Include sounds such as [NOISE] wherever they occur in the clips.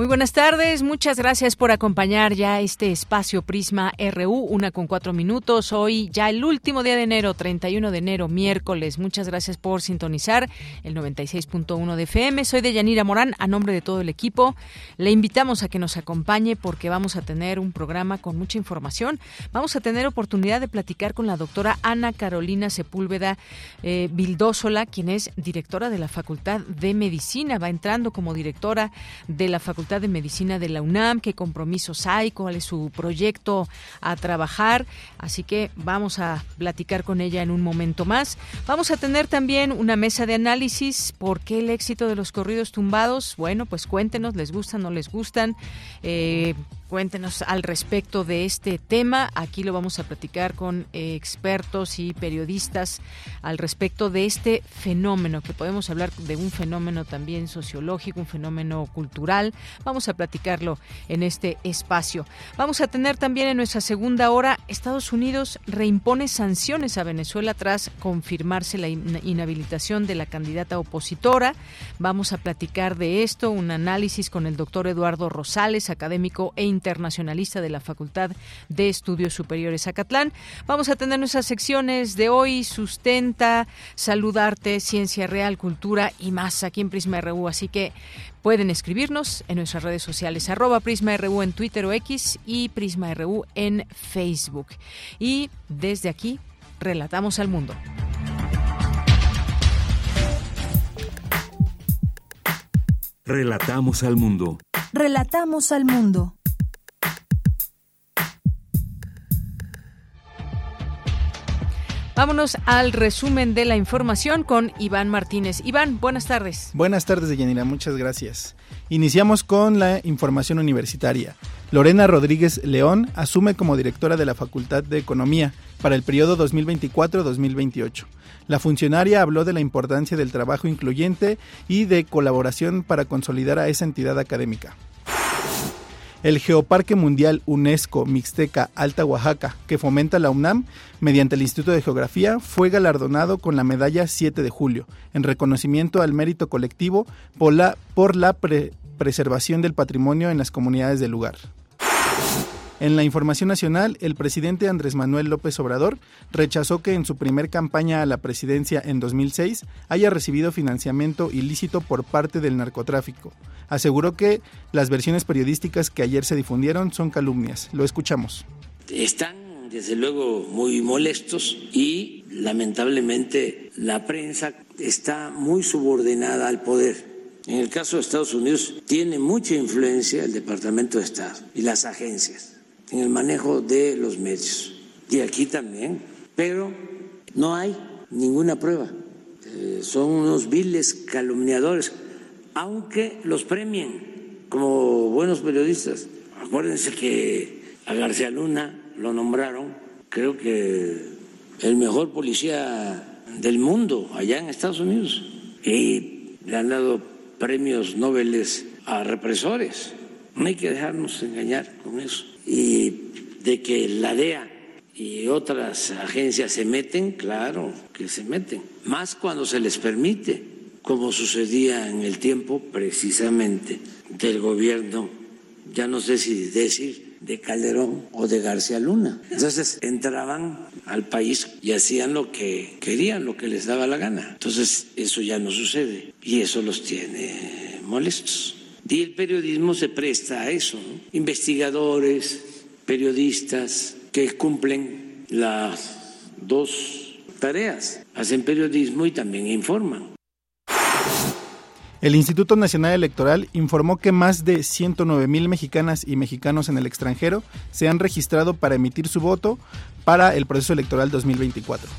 Muy buenas tardes, muchas gracias por acompañar ya este espacio Prisma RU, una con cuatro minutos. Hoy ya el último día de enero, 31 de enero, miércoles. Muchas gracias por sintonizar el 96.1 de FM. Soy de Yanira Morán, a nombre de todo el equipo. Le invitamos a que nos acompañe porque vamos a tener un programa con mucha información. Vamos a tener oportunidad de platicar con la doctora Ana Carolina Sepúlveda eh, Vildósola, quien es directora de la Facultad de Medicina. Va entrando como directora de la Facultad de Medicina de la UNAM, qué compromisos hay, cuál es su proyecto a trabajar. Así que vamos a platicar con ella en un momento más. Vamos a tener también una mesa de análisis. ¿Por qué el éxito de los corridos tumbados? Bueno, pues cuéntenos, ¿les gustan, no les gustan? Eh, Cuéntenos al respecto de este tema. Aquí lo vamos a platicar con eh, expertos y periodistas al respecto de este fenómeno, que podemos hablar de un fenómeno también sociológico, un fenómeno cultural. Vamos a platicarlo en este espacio. Vamos a tener también en nuestra segunda hora, Estados Unidos reimpone sanciones a Venezuela tras confirmarse la inhabilitación de la candidata opositora. Vamos a platicar de esto, un análisis con el doctor Eduardo Rosales, académico e internacionalista de la Facultad de Estudios Superiores Acatlán. Vamos a tener nuestras secciones de hoy, sustenta, saludarte, ciencia real, cultura y más aquí en Prisma RU. Así que pueden escribirnos en nuestras redes sociales, arroba Prisma RU en Twitter o X y Prisma RU en Facebook. Y desde aquí, relatamos al mundo. Relatamos al mundo. Relatamos al mundo. Vámonos al resumen de la información con Iván Martínez. Iván, buenas tardes. Buenas tardes, Yanira, muchas gracias. Iniciamos con la información universitaria. Lorena Rodríguez León asume como directora de la Facultad de Economía para el periodo 2024-2028. La funcionaria habló de la importancia del trabajo incluyente y de colaboración para consolidar a esa entidad académica. El Geoparque Mundial UNESCO Mixteca Alta Oaxaca, que fomenta la UNAM mediante el Instituto de Geografía, fue galardonado con la medalla 7 de julio, en reconocimiento al mérito colectivo por la, preservación del patrimonio en las comunidades del lugar. En la información nacional, el presidente Andrés Manuel López Obrador rechazó que en su primer campaña a la presidencia en 2006 haya recibido financiamiento ilícito por parte del narcotráfico. Aseguró que las versiones periodísticas que ayer se difundieron son calumnias. Lo escuchamos. Están, desde luego, muy molestos y lamentablemente la prensa está muy subordinada al poder. En el caso de Estados Unidos tiene mucha influencia el Departamento de Estado y las agencias en el manejo de los medios. Y aquí también. Pero no hay ninguna prueba. Eh, son unos viles calumniadores, aunque los premien como buenos periodistas. Acuérdense que a García Luna lo nombraron, creo que el mejor policía del mundo allá en Estados Unidos. Y le han dado premios Nobel a represores. No hay que dejarnos engañar con eso y de que la DEA y otras agencias se meten, claro que se meten, más cuando se les permite, como sucedía en el tiempo precisamente del gobierno, ya no sé si decir de Calderón o de García Luna. Entonces entraban al país y hacían lo que querían, lo que les daba la gana. Entonces eso ya no sucede y eso los tiene molestos. Y el periodismo se presta a eso, investigadores, periodistas que cumplen las dos tareas, hacen periodismo y también informan. El Instituto Nacional Electoral informó que más de 109 mil mexicanas y mexicanos en el extranjero se han registrado para emitir su voto para el proceso electoral 2024.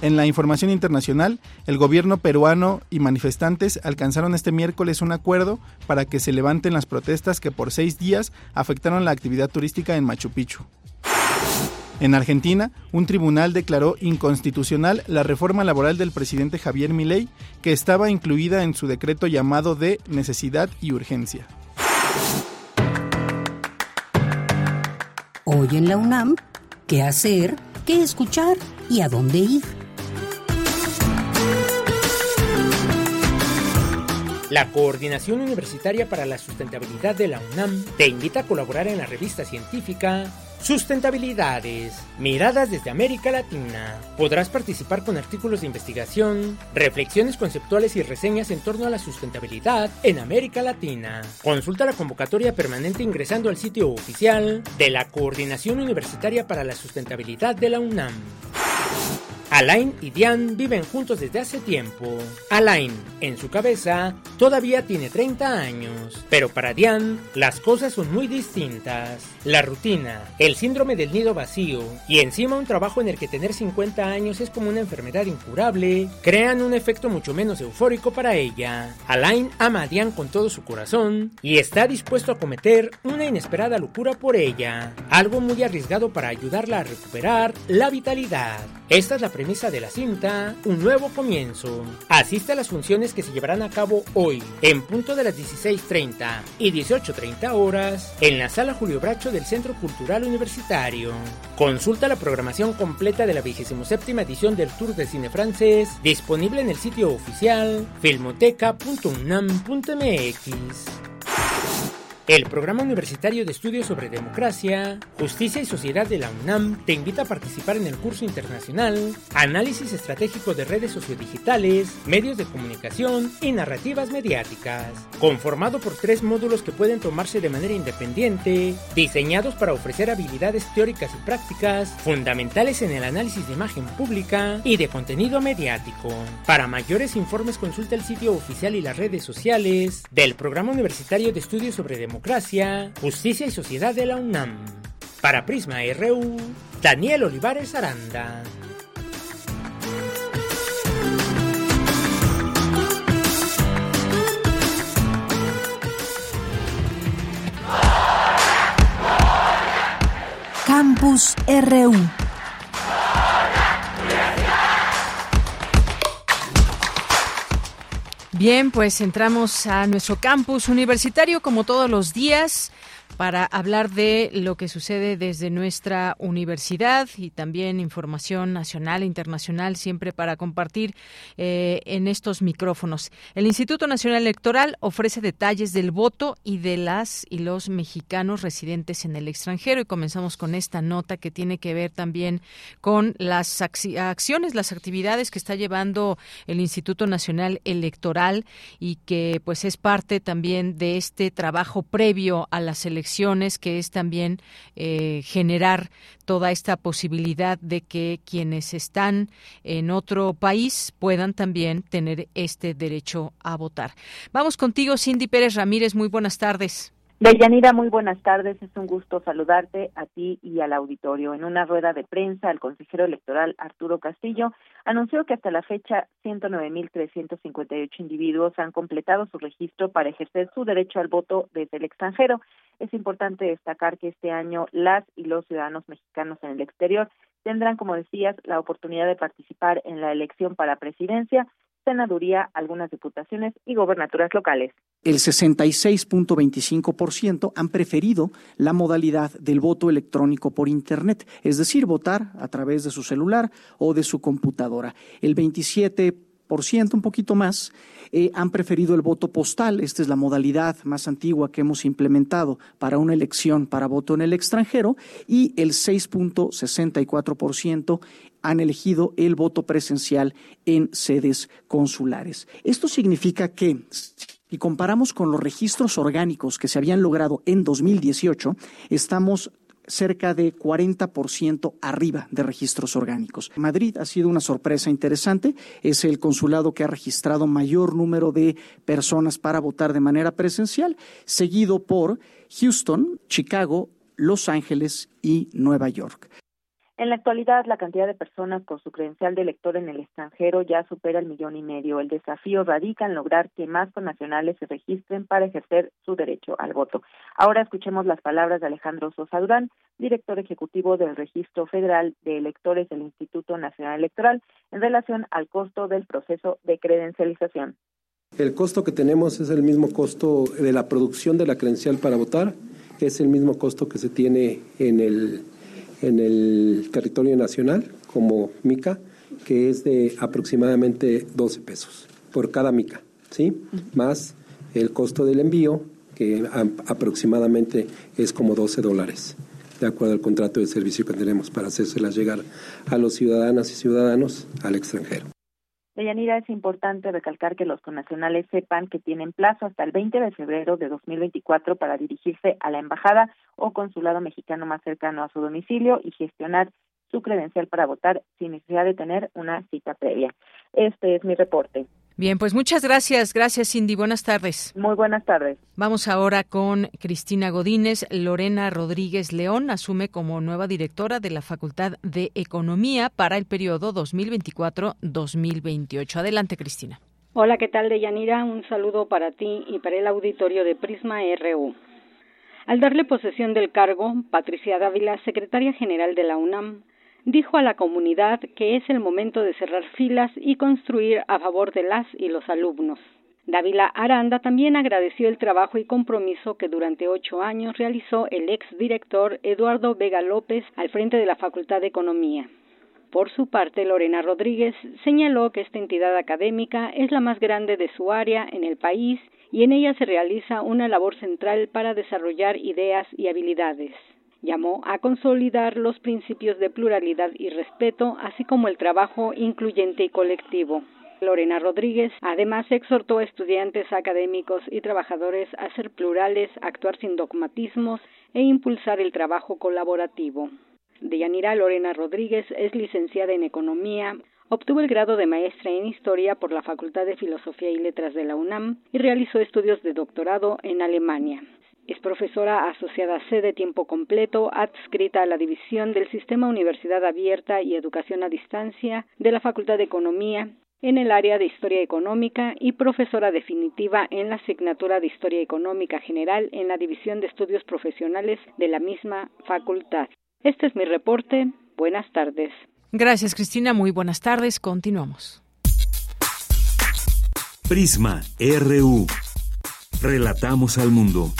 En la información internacional, el gobierno peruano y manifestantes alcanzaron este miércoles un acuerdo para que se levanten las protestas que por seis días afectaron la actividad turística en Machu Picchu. En Argentina, un tribunal declaró inconstitucional la reforma laboral del presidente Javier Milei, que estaba incluida en su decreto llamado de necesidad y urgencia. Hoy en la UNAM, ¿qué hacer? ¿Qué escuchar? ¿Y a dónde ir? La Coordinación Universitaria para la Sustentabilidad de la UNAM te invita a colaborar en la revista científica Sustentabilidades, miradas desde América Latina. Podrás participar con artículos de investigación, reflexiones conceptuales y reseñas en torno a la sustentabilidad en América Latina. Consulta la convocatoria permanente ingresando al sitio oficial de la Coordinación Universitaria para la Sustentabilidad de la UNAM. Alain y Diane viven juntos desde hace tiempo. Alain, en su cabeza, todavía tiene 30 años, pero para Diane las cosas son muy distintas. La rutina, el síndrome del nido vacío y encima un trabajo en el que tener 50 años es como una enfermedad incurable, crean un efecto mucho menos eufórico para ella. Alain ama a Diane con todo su corazón y está dispuesto a cometer una inesperada locura por ella, algo muy arriesgado para ayudarla a recuperar la vitalidad. Esta es la premisa de la cinta, un nuevo comienzo. Asiste a las funciones que se llevarán a cabo hoy, en punto de las 16.30 y 18.30 horas, en la sala Julio Bracho del Centro Cultural Universitario. Consulta la programación completa de la 27 edición del Tour de Cine Francés, disponible en el sitio oficial filmoteca.unam.mx. El Programa Universitario de Estudios sobre Democracia, Justicia y Sociedad de la UNAM te invita a participar en el curso internacional Análisis Estratégico de Redes Sociodigitales, Medios de Comunicación y Narrativas Mediáticas, conformado por tres módulos que pueden tomarse de manera independiente, diseñados para ofrecer habilidades teóricas y prácticas fundamentales en el análisis de imagen pública y de contenido mediático. Para mayores informes consulta el sitio oficial y las redes sociales del Programa Universitario de Estudios sobre Democracia Democracia, Justicia y Sociedad de la UNAM. Para Prisma RU, Daniel Olivares Aranda. Campus RU. Bien, pues entramos a nuestro campus universitario como todos los días para hablar de lo que sucede desde nuestra universidad y también información nacional e internacional siempre para compartir eh, en estos micrófonos. El Instituto Nacional Electoral ofrece detalles del voto y de las y los mexicanos residentes en el extranjero y comenzamos con esta nota que tiene que ver también con las acciones, las actividades que está llevando el Instituto Nacional Electoral y que pues es parte también de este trabajo previo a las elecciones que es también eh, generar toda esta posibilidad de que quienes están en otro país puedan también tener este derecho a votar. Vamos contigo, Cindy Pérez Ramírez. Muy buenas tardes. Deyanira, muy buenas tardes. Es un gusto saludarte a ti y al auditorio. En una rueda de prensa, el consejero electoral Arturo Castillo anunció que hasta la fecha 109.358 individuos han completado su registro para ejercer su derecho al voto desde el extranjero. Es importante destacar que este año las y los ciudadanos mexicanos en el exterior tendrán, como decías, la oportunidad de participar en la elección para presidencia senaduría, algunas diputaciones y gobernaturas locales. El 66.25% han preferido la modalidad del voto electrónico por Internet, es decir, votar a través de su celular o de su computadora. El 27 un poquito más, eh, han preferido el voto postal. Esta es la modalidad más antigua que hemos implementado para una elección para voto en el extranjero y el 6.64% han elegido el voto presencial en sedes consulares. Esto significa que si comparamos con los registros orgánicos que se habían logrado en 2018, estamos cerca de 40% arriba de registros orgánicos. Madrid ha sido una sorpresa interesante, es el consulado que ha registrado mayor número de personas para votar de manera presencial, seguido por Houston, Chicago, Los Ángeles y Nueva York. En la actualidad, la cantidad de personas con su credencial de elector en el extranjero ya supera el millón y medio. El desafío radica en lograr que más connacionales se registren para ejercer su derecho al voto. Ahora escuchemos las palabras de Alejandro Sosa Durán, director ejecutivo del Registro Federal de Electores del Instituto Nacional Electoral, en relación al costo del proceso de credencialización. El costo que tenemos es el mismo costo de la producción de la credencial para votar, es el mismo costo que se tiene en el en el territorio nacional como mica, que es de aproximadamente 12 pesos por cada mica, ¿sí? Más el costo del envío, que aproximadamente es como 12 dólares, de acuerdo al contrato de servicio que tenemos para hacérselas llegar a los ciudadanas y ciudadanos al extranjero. Deyanira, es importante recalcar que los connacionales sepan que tienen plazo hasta el 20 de febrero de 2024 para dirigirse a la embajada o consulado mexicano más cercano a su domicilio y gestionar su credencial para votar sin necesidad de tener una cita previa. Este es mi reporte. Bien, pues muchas gracias. Gracias, Cindy. Buenas tardes. Muy buenas tardes. Vamos ahora con Cristina Godínez. Lorena Rodríguez León asume como nueva directora de la Facultad de Economía para el periodo 2024-2028. Adelante, Cristina. Hola, ¿qué tal, Deyanira? Un saludo para ti y para el auditorio de Prisma RU. Al darle posesión del cargo, Patricia Dávila, secretaria general de la UNAM, dijo a la comunidad que es el momento de cerrar filas y construir a favor de las y los alumnos. Dávila Aranda también agradeció el trabajo y compromiso que durante ocho años realizó el exdirector Eduardo Vega López al frente de la Facultad de Economía. Por su parte, Lorena Rodríguez señaló que esta entidad académica es la más grande de su área en el país y en ella se realiza una labor central para desarrollar ideas y habilidades llamó a consolidar los principios de pluralidad y respeto, así como el trabajo incluyente y colectivo. Lorena Rodríguez además exhortó a estudiantes académicos y trabajadores a ser plurales, actuar sin dogmatismos e impulsar el trabajo colaborativo. Deyanira Lorena Rodríguez es licenciada en Economía, obtuvo el grado de maestra en Historia por la Facultad de Filosofía y Letras de la UNAM y realizó estudios de doctorado en Alemania. Es profesora asociada C de tiempo completo, adscrita a la División del Sistema Universidad Abierta y Educación a Distancia de la Facultad de Economía en el área de Historia Económica y profesora definitiva en la asignatura de Historia Económica General en la División de Estudios Profesionales de la misma facultad. Este es mi reporte. Buenas tardes. Gracias, Cristina. Muy buenas tardes. Continuamos. Prisma RU. Relatamos al mundo.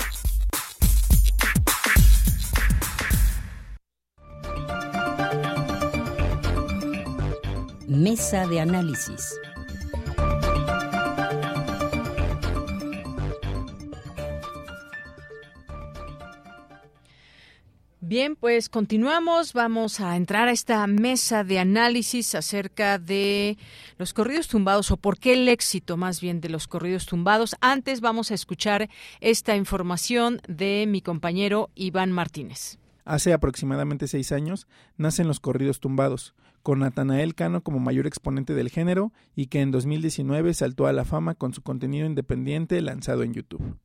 Mesa de análisis. Bien, pues continuamos. Vamos a entrar a esta mesa de análisis acerca de los corridos tumbados o por qué el éxito más bien de los corridos tumbados. Antes vamos a escuchar esta información de mi compañero Iván Martínez. Hace aproximadamente seis años nacen los corridos tumbados, con Natanael Cano como mayor exponente del género y que en 2019 saltó a la fama con su contenido independiente lanzado en YouTube.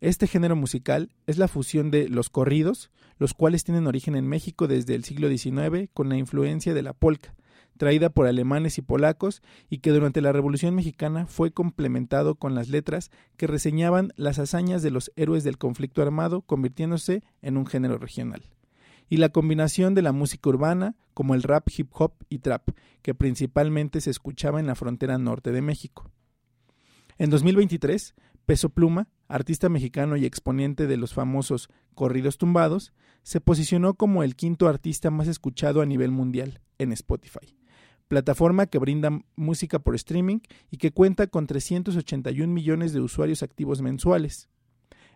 Este género musical es la fusión de los corridos, los cuales tienen origen en México desde el siglo XIX con la influencia de la polka, traída por alemanes y polacos y que durante la Revolución Mexicana fue complementado con las letras que reseñaban las hazañas de los héroes del conflicto armado, convirtiéndose en un género regional y la combinación de la música urbana como el rap, hip hop y trap, que principalmente se escuchaba en la frontera norte de México. En 2023, Peso Pluma, artista mexicano y exponente de los famosos corridos tumbados, se posicionó como el quinto artista más escuchado a nivel mundial en Spotify, plataforma que brinda música por streaming y que cuenta con 381 millones de usuarios activos mensuales.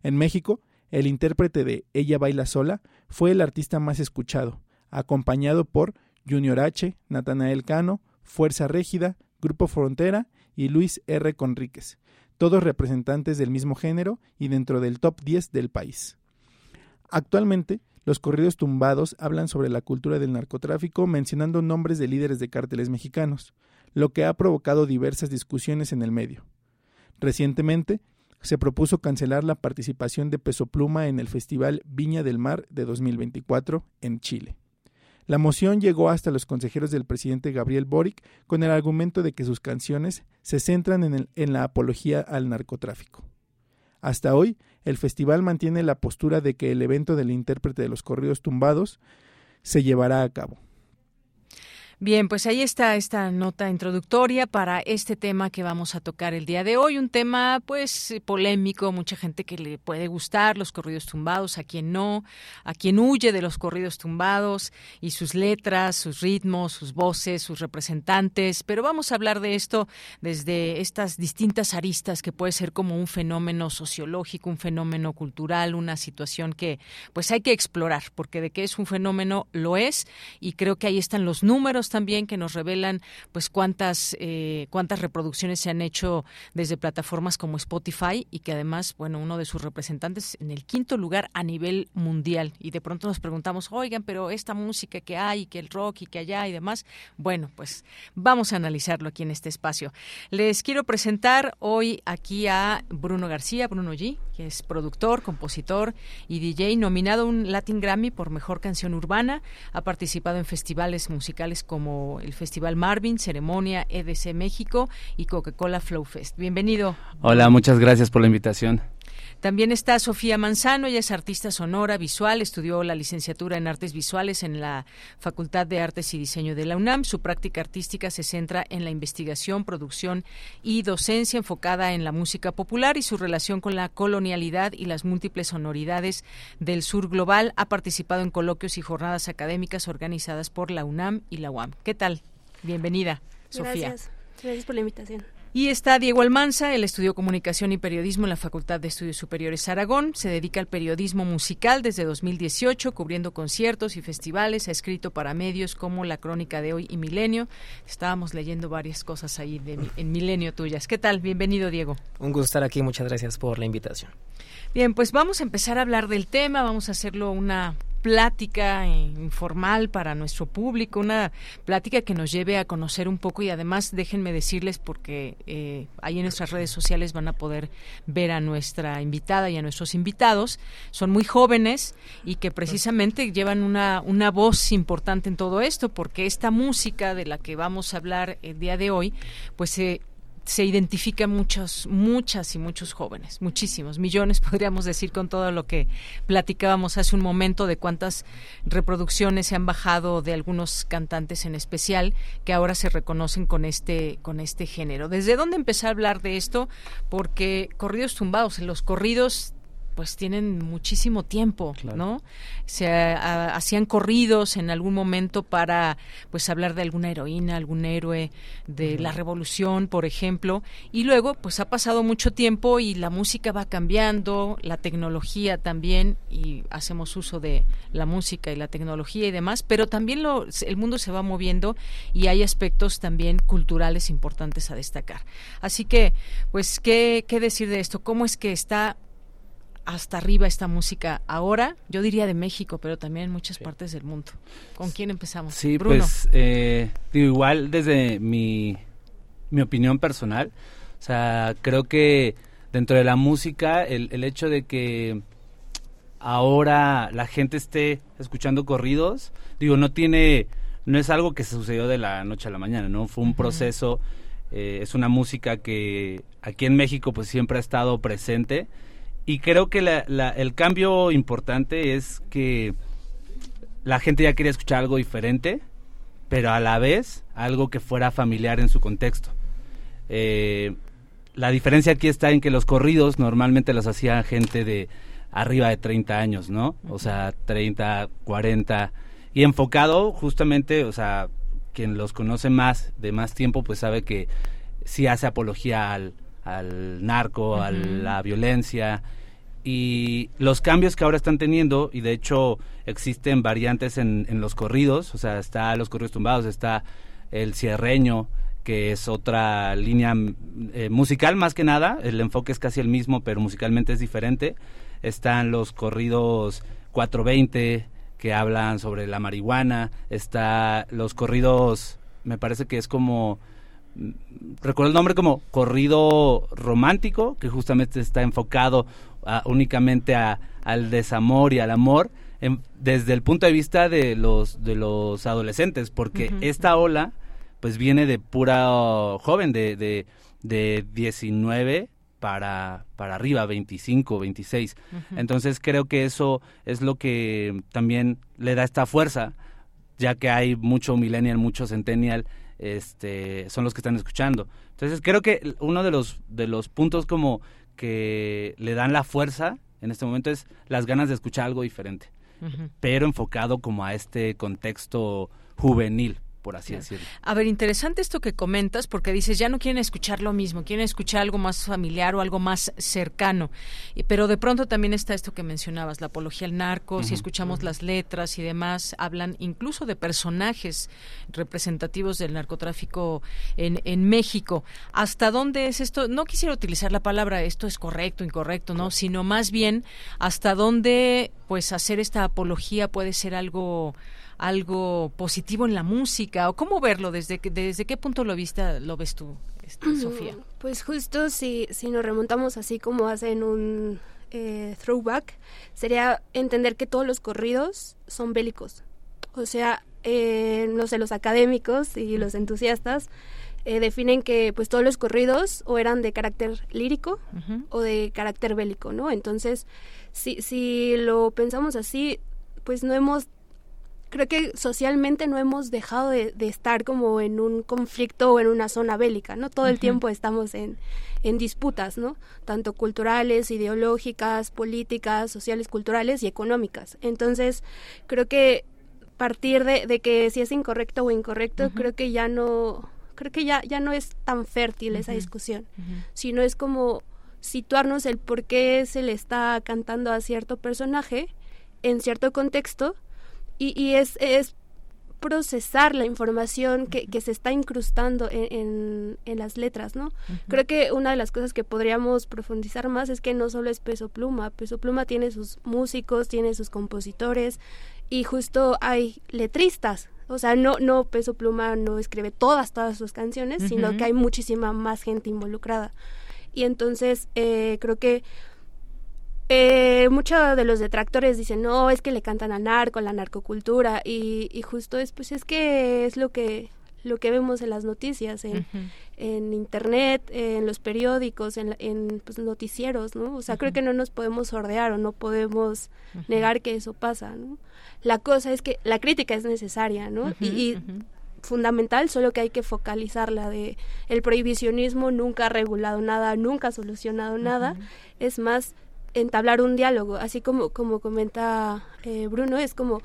En México, el intérprete de Ella baila sola fue el artista más escuchado, acompañado por Junior H, Natanael Cano, Fuerza Régida, Grupo Frontera y Luis R. Conríquez, todos representantes del mismo género y dentro del top 10 del país. Actualmente, los corridos tumbados hablan sobre la cultura del narcotráfico mencionando nombres de líderes de cárteles mexicanos, lo que ha provocado diversas discusiones en el medio. Recientemente, se propuso cancelar la participación de Peso Pluma en el Festival Viña del Mar de 2024 en Chile. La moción llegó hasta los consejeros del presidente Gabriel Boric con el argumento de que sus canciones se centran en, en la apología al narcotráfico. Hasta hoy, el festival mantiene la postura de que el evento del intérprete de los corridos tumbados se llevará a cabo. Bien, pues ahí está esta nota introductoria para este tema que vamos a tocar el día de hoy, un tema pues polémico, mucha gente que le puede gustar los corridos tumbados, a quien no, a quien huye de los corridos tumbados y sus letras, sus ritmos, sus voces, sus representantes, pero vamos a hablar de esto desde estas distintas aristas que puede ser como un fenómeno sociológico, un fenómeno cultural, una situación que pues hay que explorar, porque de que es un fenómeno lo es y creo que ahí están los números también que nos revelan pues cuántas eh, cuántas reproducciones se han hecho desde plataformas como Spotify y que además bueno uno de sus representantes en el quinto lugar a nivel mundial. Y de pronto nos preguntamos oigan pero esta música que hay que el rock y que allá y demás bueno pues vamos a analizarlo aquí en este espacio. Les quiero presentar hoy aquí a Bruno García Bruno G que es productor compositor y DJ nominado a un Latin Grammy por mejor canción urbana ha participado en festivales musicales como el Festival Marvin, Ceremonia, EDC México y Coca-Cola Flow Fest. Bienvenido. Hola, muchas gracias por la invitación. También está Sofía Manzano, ella es artista sonora, visual, estudió la licenciatura en artes visuales en la Facultad de Artes y Diseño de la UNAM. Su práctica artística se centra en la investigación, producción y docencia enfocada en la música popular y su relación con la colonialidad y las múltiples sonoridades del sur global. Ha participado en coloquios y jornadas académicas organizadas por la UNAM y la UAM. ¿Qué tal? Bienvenida, Sofía. Gracias. Gracias por la invitación. Y está Diego Almanza, él estudió comunicación y periodismo en la Facultad de Estudios Superiores Aragón, se dedica al periodismo musical desde 2018, cubriendo conciertos y festivales, ha escrito para medios como La Crónica de Hoy y Milenio. Estábamos leyendo varias cosas ahí de, en Milenio tuyas. ¿Qué tal? Bienvenido, Diego. Un gusto estar aquí, muchas gracias por la invitación. Bien, pues vamos a empezar a hablar del tema, vamos a hacerlo una plática informal para nuestro público, una plática que nos lleve a conocer un poco y además déjenme decirles porque eh, ahí en nuestras redes sociales van a poder ver a nuestra invitada y a nuestros invitados. Son muy jóvenes y que precisamente llevan una, una voz importante en todo esto porque esta música de la que vamos a hablar el día de hoy pues se se identifican muchos, muchas y muchos jóvenes, muchísimos, millones [LAUGHS] podríamos decir con todo lo que platicábamos hace un momento de cuántas reproducciones se han bajado de algunos cantantes en especial que ahora se reconocen con este con este género. ¿Desde dónde empezar a hablar de esto? Porque corridos tumbados, los corridos pues tienen muchísimo tiempo, ¿no? Se hacían corridos en algún momento para pues hablar de alguna heroína, algún héroe de la revolución, por ejemplo, y luego pues ha pasado mucho tiempo y la música va cambiando, la tecnología también y hacemos uso de la música y la tecnología y demás, pero también lo, el mundo se va moviendo y hay aspectos también culturales importantes a destacar. Así que, pues, ¿qué, qué decir de esto? ¿Cómo es que está hasta arriba esta música ahora, yo diría de México, pero también en muchas partes del mundo. ¿Con quién empezamos? Sí, pues eh, igual desde mi, mi opinión personal, o sea, creo que dentro de la música, el, el hecho de que ahora la gente esté escuchando corridos, digo, no tiene, no es algo que se sucedió de la noche a la mañana, ¿no? Fue un proceso, eh, es una música que aquí en México pues siempre ha estado presente y creo que el cambio importante es que la gente ya quería escuchar algo diferente, pero a la vez algo que fuera familiar en su contexto. Eh, la diferencia aquí está en que los corridos normalmente los hacía gente de arriba de 30 años, ¿no? O sea, 30, 40 y enfocado justamente, o sea, quien los conoce más de más tiempo pues sabe que sí hace apología al, al narco, a la violencia, y los cambios que ahora están teniendo, y de hecho existen variantes en, en los corridos, o sea, está los corridos tumbados, está el cierreño, que es otra línea eh, musical más que nada, el enfoque es casi el mismo, pero musicalmente es diferente. Están los corridos 420, que hablan sobre la marihuana, está los corridos, me parece que es como recuerdo el nombre como corrido romántico, que justamente está enfocado únicamente a, al desamor y al amor, desde el punto de vista de los de los adolescentes, porque esta ola pues viene de pura joven, de, de, de 19 para, para arriba, 25, 26. Entonces creo que eso es lo que también le da esta fuerza, ya que hay mucho millennial, mucho centennial, este, son los que están escuchando. Entonces creo que uno de los, de los puntos como que le dan la fuerza en este momento es las ganas de escuchar algo diferente, pero enfocado como a este contexto juvenil, por así decirlo. A ver, interesante esto que comentas, porque dices, ya no quieren escuchar lo mismo, quieren escuchar algo más familiar o algo más cercano. Pero de pronto también está esto que mencionabas, la apología al narco, si escuchamos las letras y demás, hablan incluso de personajes representativos del narcotráfico en, en México. ¿Hasta dónde es esto? No quisiera utilizar la palabra esto es correcto, incorrecto, ¿no? Sino más bien hasta dónde pues hacer esta apología puede ser algo algo positivo en la música o cómo verlo desde desde qué punto lo viste lo ves tú este, Sofía pues justo si si nos remontamos así como hacen un eh, throwback sería entender que todos los corridos son bélicos. O sea eh, no sé los académicos y los entusiastas eh, definen que pues todos los corridos o eran de carácter lírico o de carácter bélico no entonces si si lo pensamos así pues no hemos creo que socialmente no hemos dejado de, estar como en un conflicto o en una zona bélica, ¿no? Todo el tiempo estamos en, en disputas, ¿no? Tanto culturales, ideológicas, políticas, sociales, culturales y económicas. Entonces, creo que partir de, que si es incorrecto o incorrecto, creo que ya no, creo que ya, ya no es tan fértil esa discusión, sino es como situarnos el por qué se le está cantando a cierto personaje en cierto contexto y, es, es procesar la información que, que se está incrustando en, en, las letras, ¿no? Creo que una de las cosas que podríamos profundizar más es que no solo es Peso Pluma, Peso Pluma tiene sus músicos, tiene sus compositores y justo hay letristas, o sea, no, no Peso Pluma no escribe todas, todas sus canciones, sino que hay muchísima más gente involucrada. Y entonces eh, creo que eh, muchos de los detractores dicen, no, es que le cantan a narco, la narcocultura, y, y justo es, pues es que es lo que lo que vemos en las noticias, en, en internet, en los periódicos, en, en pues, noticieros, ¿no? O sea, creo que no nos podemos sordear o no podemos negar que eso pasa, ¿no? La cosa es que la crítica es necesaria, ¿no? y, fundamental, solo que hay que focalizarla de el prohibicionismo nunca ha regulado nada, nunca ha solucionado nada, es más entablar un diálogo, así como, como comenta eh, Bruno, es como,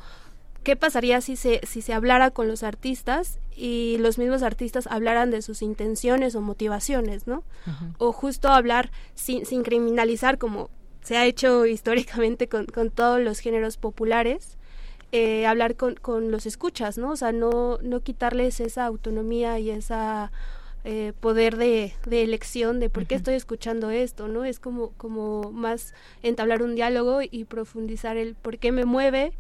¿qué pasaría si se, si se hablara con los artistas y los mismos artistas hablaran de sus intenciones o motivaciones, ¿no? O justo hablar sin, sin criminalizar como se ha hecho [LAUGHS] históricamente con, con todos los géneros populares, eh, hablar con, con los escuchas, ¿no? O sea, no, no quitarles esa autonomía y esa eh, poder de, elección de por qué estoy escuchando esto, ¿no? Es como, como más entablar un diálogo y profundizar el por qué me mueve,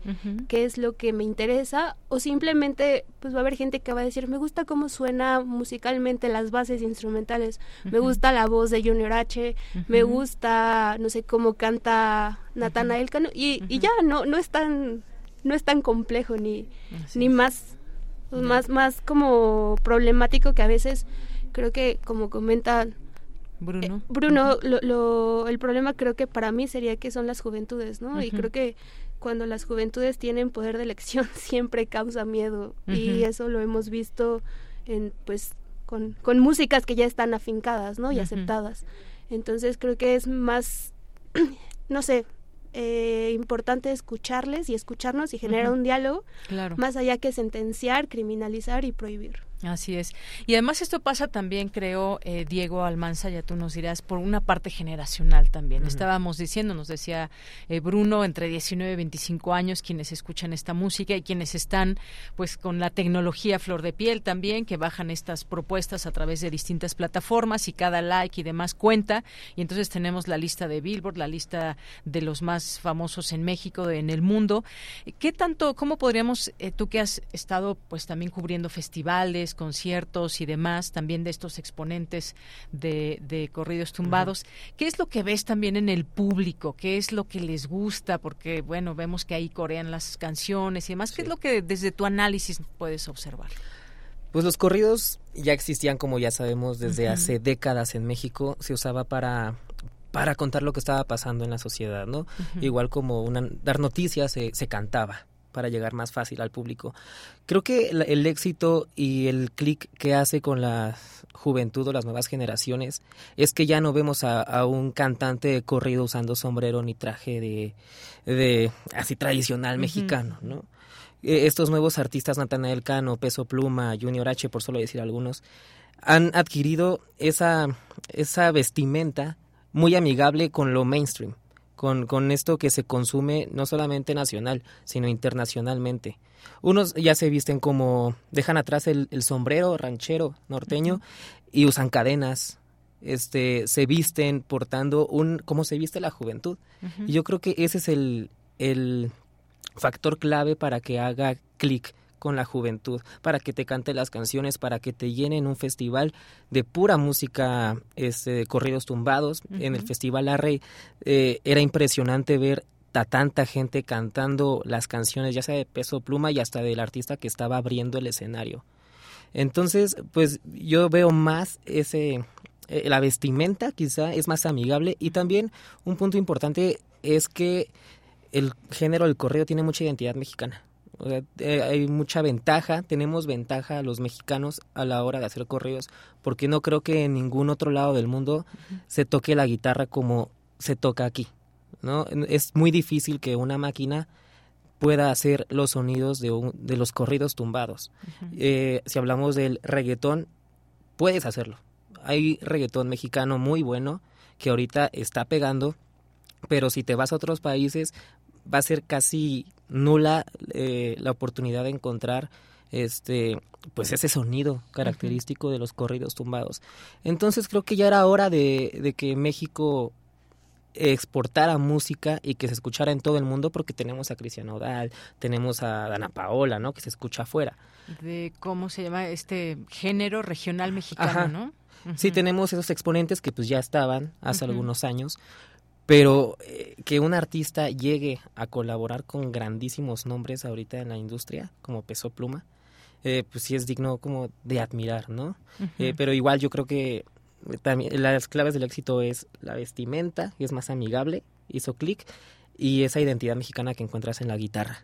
qué es lo que me interesa, o simplemente pues va a haber gente que va a decir, me gusta cómo suena musicalmente las bases instrumentales, me gusta la voz de Junior H, me gusta, no sé, cómo canta Natanael Cano, y, y ya, no, no es tan, no es tan complejo ni, ni más, más, más como problemático que a veces creo que como comenta Bruno, eh, Bruno lo, el problema creo que para mí sería que son las juventudes, ¿no? Y creo que cuando las juventudes tienen poder de elección [LAUGHS] siempre causa miedo y eso lo hemos visto en pues con, con músicas que ya están afincadas, ¿no? Y aceptadas. Entonces creo que es más, [CLEARS THROAT] no sé, eh, importante escucharles y escucharnos y generar un diálogo, más allá que sentenciar, criminalizar y prohibir. Así es. Y además esto pasa también, creo, eh, Diego Almanza, ya tú nos dirás, por una parte generacional también. Estábamos diciendo, nos decía eh, Bruno, entre 19 y 25 años, quienes escuchan esta música y quienes están pues con la tecnología flor de piel también, que bajan estas propuestas a través de distintas plataformas y cada like y demás cuenta. Y entonces tenemos la lista de Billboard, la lista de los más famosos en México, en el mundo. ¿Qué tanto, cómo podríamos, eh, tú que has estado pues también cubriendo festivales, conciertos y demás, también de estos exponentes de, corridos tumbados. ¿Qué es lo que ves también en el público? ¿Qué es lo que les gusta? Porque, bueno, vemos que ahí corean las canciones y demás. ¿Qué es lo que desde tu análisis puedes observar? Pues los corridos ya existían, como ya sabemos, desde hace décadas en México. Se usaba para para contar lo que estaba pasando en la sociedad, ¿no? Igual como una, dar noticias se, se cantaba para llegar más fácil al público. Creo que el, éxito y el clic que hace con la juventud o las nuevas generaciones es que ya no vemos a, un cantante de corrido usando sombrero ni traje de, de así tradicional mexicano, ¿no? E, estos nuevos artistas, Natanael Cano, Peso Pluma, Junior H, por solo decir algunos, han adquirido esa, esa vestimenta muy amigable con lo mainstream con, con esto que se consume no solamente nacional, sino internacionalmente. Unos ya se visten como, dejan atrás el, sombrero ranchero norteño y usan cadenas, este, se visten portando un, como se viste la juventud. Y yo creo que ese es el, el factor clave para que haga clic con la juventud, para que te cante las canciones, para que te llenen un festival de pura música, este, de corridos tumbados. En el Festival Arrey eh, era impresionante ver a tanta gente cantando las canciones, ya sea de peso pluma y hasta del artista que estaba abriendo el escenario. Entonces, pues yo veo más ese, eh, la vestimenta quizá es más amigable y también un punto importante es que el género del corrido tiene mucha identidad mexicana. Eh, hay mucha ventaja, tenemos ventaja los mexicanos a la hora de hacer corridos, porque no creo que en ningún otro lado del mundo se toque la guitarra como se toca aquí. ¿no? Es muy difícil que una máquina pueda hacer los sonidos de, de los corridos tumbados. Eh, si hablamos del reggaetón, puedes hacerlo. Hay reggaetón mexicano muy bueno que ahorita está pegando, pero si te vas a otros países va a ser casi nula eh, la oportunidad de encontrar este pues ese sonido característico de los corridos tumbados. Entonces creo que ya era hora de, de, que México exportara música y que se escuchara en todo el mundo porque tenemos a Cristian Odal, tenemos a Dana Paola, ¿no? Que se escucha afuera. De cómo se llama este género regional mexicano, ¿no? Sí, tenemos esos exponentes que pues ya estaban hace algunos años, pero eh, que un artista llegue a colaborar con grandísimos nombres ahorita en la industria, como Peso Pluma, eh, pues sí es digno como de admirar, ¿no? Eh, pero igual yo creo que también las claves del éxito es la vestimenta, es más amigable, hizo clic, y esa identidad mexicana que encuentras en la guitarra.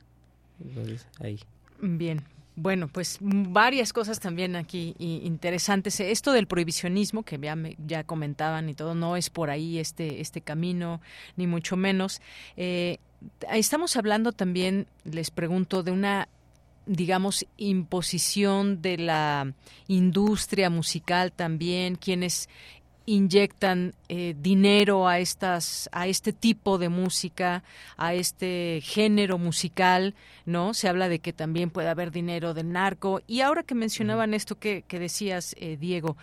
Entonces, ahí. Bien, bueno, pues varias cosas también aquí interesantes. Esto del prohibicionismo que ya, ya comentaban y todo, no es por ahí este, este camino, ni mucho menos. Eh, estamos hablando también, les pregunto, de una digamos, imposición de la industria musical también, quienes inyectan eh, dinero a estas a este tipo de música a este género musical no se habla de que también puede haber dinero del narco. Y ahora que mencionaban esto que, que decías eh, Diego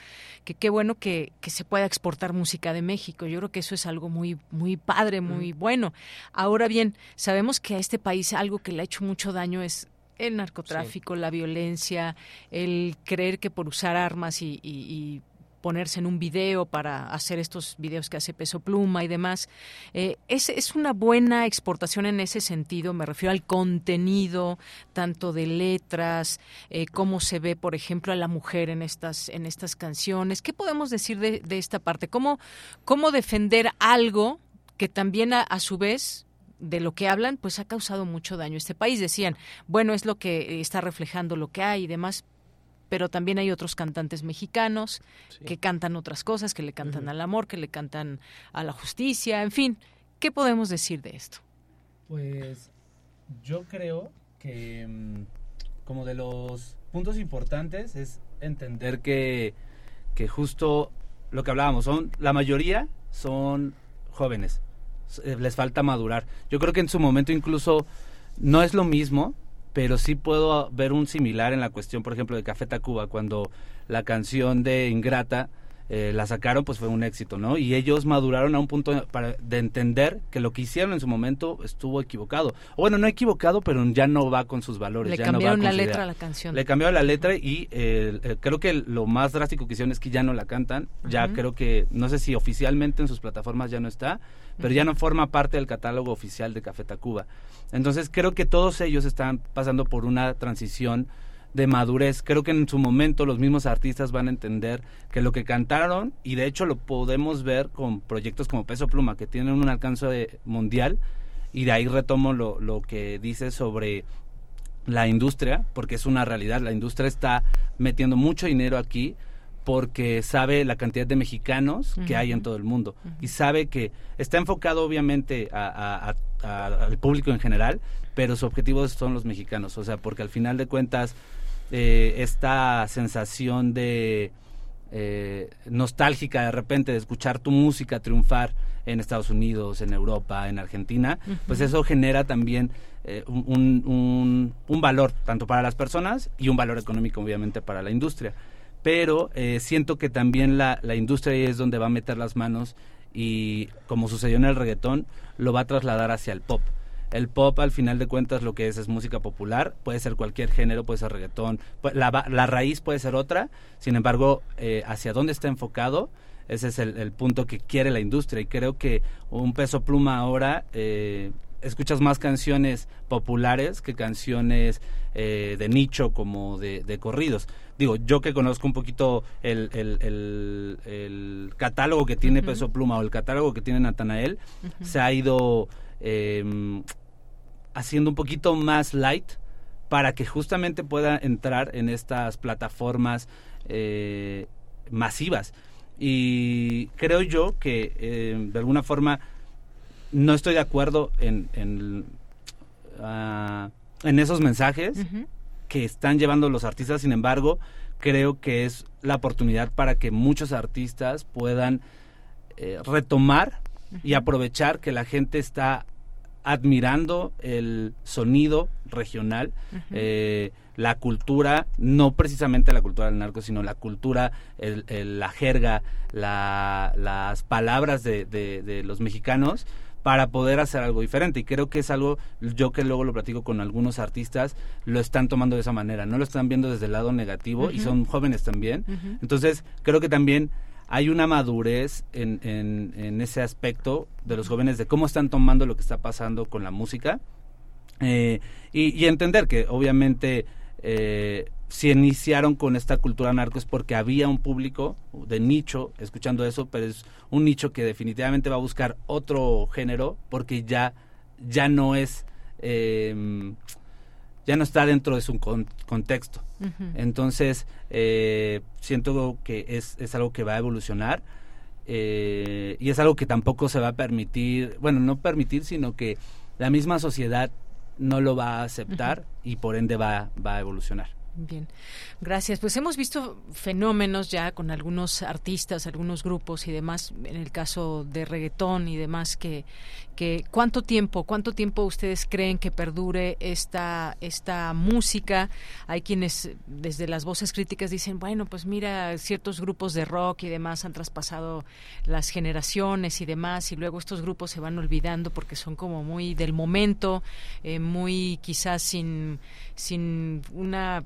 que qué bueno que, que, se pueda exportar música de México. Yo creo que eso es algo muy muy padre muy bueno. Ahora bien sabemos que a este país algo que le ha hecho mucho daño es el narcotráfico, la violencia, el creer que por usar armas y ponerse en un video para hacer estos videos que hace Peso Pluma y demás. Eh, es, es una buena exportación en ese sentido, me refiero al contenido, tanto de letras, eh, cómo se ve, por ejemplo, a la mujer en estas, en estas canciones. ¿Qué podemos decir de, esta parte? ¿Cómo, ¿Cómo defender algo que también a, a su vez de lo que hablan, pues ha causado mucho daño a este país. Decían, bueno, es lo que está reflejando lo que hay y demás, pero también hay otros cantantes mexicanos que cantan otras cosas, que le cantan al amor, que le cantan a la justicia, en fin. ¿Qué podemos decir de esto? Pues yo creo que mm, como de los puntos importantes es entender que, que justo lo que hablábamos, son la mayoría son jóvenes, eh, les falta madurar. Yo creo que en su momento incluso no es lo mismo, pero sí puedo ver un similar en la cuestión, por ejemplo, de Café Tacuba, cuando la canción de Ingrata eh, la sacaron, pues fue un éxito, ¿no? Y ellos maduraron a un punto para, de entender que lo que hicieron en su momento estuvo equivocado. O bueno, no equivocado, pero ya no va con sus valores. Le ya cambiaron no va la letra a la canción. Le cambiaron la letra y eh, eh, creo que lo más drástico que hicieron es que ya no la cantan. Ya creo que, no sé si oficialmente en sus plataformas ya no está, pero ya no forma parte del catálogo oficial de Café Tacuba. Entonces creo que todos ellos están pasando por una transición de madurez. Creo que en su momento los mismos artistas van a entender que lo que cantaron, y de hecho lo podemos ver con proyectos como Peso Pluma, que tienen un alcance mundial, y de ahí retomo lo, lo que dice sobre la industria, porque es una realidad, la industria está metiendo mucho dinero aquí porque sabe la cantidad de mexicanos que hay en todo el mundo. Y sabe que está enfocado obviamente a- a- al público en general, pero su objetivo son los mexicanos, o sea, porque al final de cuentas eh, esta sensación de eh, nostálgica de repente de escuchar tu música triunfar en Estados Unidos, en Europa, en Argentina, pues eso genera también eh, un, un- un- un valor tanto para las personas y un valor económico obviamente para la industria. Pero eh, siento que también la, la industria es donde va a meter las manos y como sucedió en el reggaetón, lo va a trasladar hacia el pop. El pop, al final de cuentas, lo que es es música popular, puede ser cualquier género, puede ser reggaetón, la, la raíz puede ser otra, sin embargo, eh, hacia dónde está enfocado, ese es el, el punto que quiere la industria. Y creo que un peso pluma ahora, eh, escuchas más canciones populares que canciones eh, de nicho como de, de corridos. Digo, yo que conozco un poquito el, el- el- el catálogo que tiene. Peso Pluma o el catálogo que tiene Natanael, se ha ido eh, haciendo un poquito más light para que justamente pueda entrar en estas plataformas eh, masivas. Y creo yo que eh, de alguna forma no estoy de acuerdo en, en, ah, en esos mensajes que están llevando los artistas, sin embargo, creo que es la oportunidad para que muchos artistas puedan eh, retomar y aprovechar que la gente está admirando el sonido regional, eh, la cultura, no precisamente la cultura del narco, sino la cultura, el- el- la jerga, la- las palabras de, de- de los mexicanos para poder hacer algo diferente. Y creo que es algo, yo que luego lo platico con algunos artistas, lo están tomando de esa manera, no lo están viendo desde el lado negativo y son jóvenes también. Entonces, creo que también hay una madurez en, en- en ese aspecto de los jóvenes, de cómo están tomando lo que está pasando con la música. Eh, y, y entender que obviamente eh, si iniciaron con esta cultura narco es porque había un público de nicho escuchando eso, pero es un nicho que definitivamente va a buscar otro género porque ya, ya no es... eh, ya no está dentro de su con- contexto. Entonces, eh, siento que es, es algo que va a evolucionar eh, y es algo que tampoco se va a permitir, bueno, no permitir, sino que la misma sociedad no lo va a aceptar y por ende va, va a evolucionar. Bien, gracias. Pues hemos visto fenómenos ya con algunos artistas, algunos grupos y demás, en el caso de reggaetón y demás, que, que cuánto tiempo, cuánto tiempo ustedes creen que perdure esta, esta música. Hay quienes desde las voces críticas dicen, bueno, pues mira, ciertos grupos de rock y demás han traspasado las generaciones y demás, y luego estos grupos se van olvidando porque son como muy del momento, eh, muy quizás sin, sin una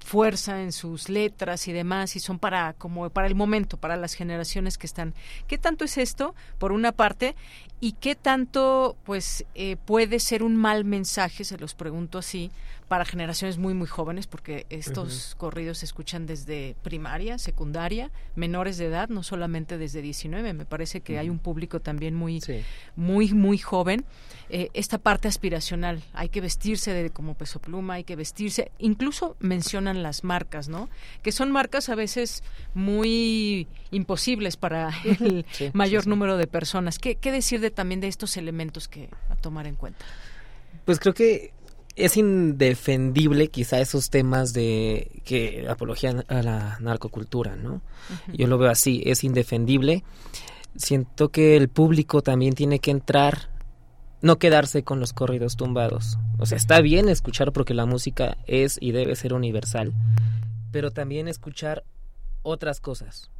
fuerza en sus letras y demás y son para como para el momento para las generaciones que están. Qué tanto es esto por una parte y qué tanto pues eh, puede ser un mal mensaje se los pregunto así para generaciones muy muy jóvenes porque estos corridos se escuchan desde primaria secundaria menores de edad no solamente desde 19 me parece que hay un público también muy muy muy joven. Eh, esta parte aspiracional hay que vestirse de como peso pluma hay que vestirse incluso mencionan las marcas no que son marcas a veces muy imposibles para [LAUGHS] el Sí, mayor sí. número de personas. ¿Qué, qué decir de también de estos elementos que a tomar en cuenta Pues creo que es indefendible quizá esos temas de que apología a la narcocultura, ¿no? Yo lo veo así, es indefendible. Siento que el público también tiene que entrar, no quedarse con los corridos tumbados. O sea, está bien escuchar porque la música es y debe ser universal, pero también escuchar otras cosas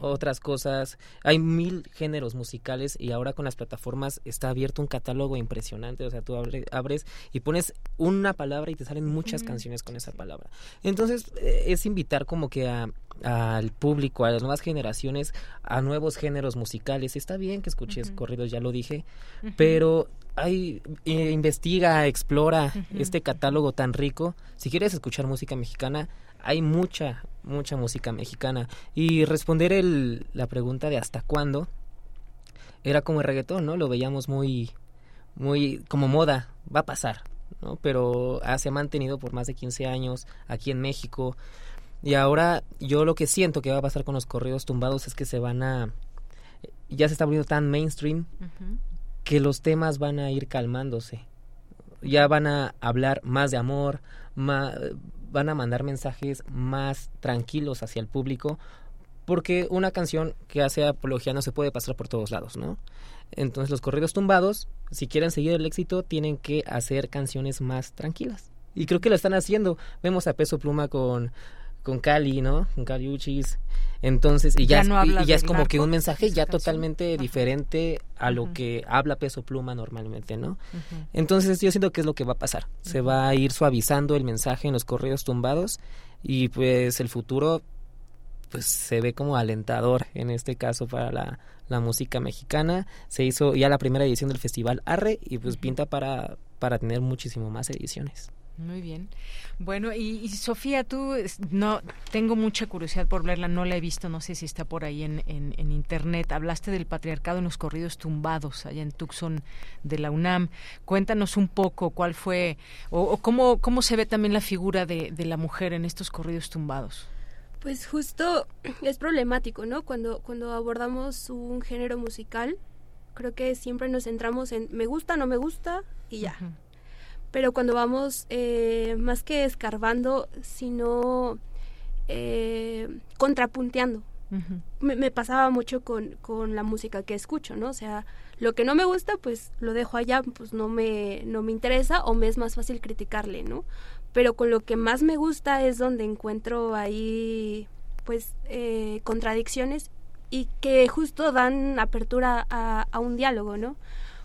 otras cosas. Hay mil géneros musicales y ahora con las plataformas está abierto un catálogo impresionante. O sea, tú abres y pones una palabra y te salen muchas canciones con esa palabra. Entonces, eh, es invitar como que a, al público, a las nuevas generaciones, a nuevos géneros musicales. Está bien que escuches corridos, ya lo dije, pero hay, eh, investiga, explora este catálogo tan rico. Si quieres escuchar música mexicana, hay mucha, mucha música mexicana. Y responder el, la pregunta de hasta cuándo era como el reggaetón, ¿no? Lo veíamos muy, muy como moda, va a pasar, ¿no? Pero se ha mantenido por más de 15 años aquí en México. Y ahora yo lo que siento que va a pasar con los corridos tumbados es que se van a... Ya se está volviendo tan mainstream que los temas van a ir calmándose. Ya van a hablar más de amor, más, van a mandar mensajes más tranquilos hacia el público porque una canción que hace apología no se puede pasar por todos lados, ¿no? Entonces los corridos tumbados, si quieren seguir el éxito, tienen que hacer canciones más tranquilas. Y creo que lo están haciendo. Vemos a Peso Pluma con con Cali, ¿no? Con Cali Uchis. Entonces, y ya, y, ya es como que un mensaje ya totalmente diferente a lo que habla Peso Pluma normalmente, ¿no? Entonces, yo siento que es lo que va a pasar. Se va a ir suavizando el mensaje en los correos tumbados y pues el futuro pues se ve como alentador en este caso para la, la música mexicana. Se hizo ya la primera edición del Festival Arre y pues pinta para, para tener muchísimo más ediciones. Muy bien. Bueno, y, Sofía, tú no tengo mucha curiosidad por verla, no la he visto, no sé si está por ahí en, en, internet. Hablaste del patriarcado en los corridos tumbados allá en Tucson de la UNAM. Cuéntanos un poco cuál fue o, cómo, cómo se ve también la figura de, de la mujer en estos corridos tumbados. Pues justo [CLEARS THROAT] es problemático, ¿no? Cuando, cuando abordamos un género musical, creo que siempre nos centramos en me gusta, no me gusta y ya pero cuando vamos eh, más que escarbando, sino eh, contrapunteando. me, pasaba mucho con, con, la música que escucho, ¿no? O sea, lo que no me gusta, pues lo dejo allá, pues no me, no me interesa o me es más fácil criticarle, ¿no? Pero con lo que más me gusta es donde encuentro ahí, pues, eh, contradicciones y que justo dan apertura a, a un diálogo, ¿no?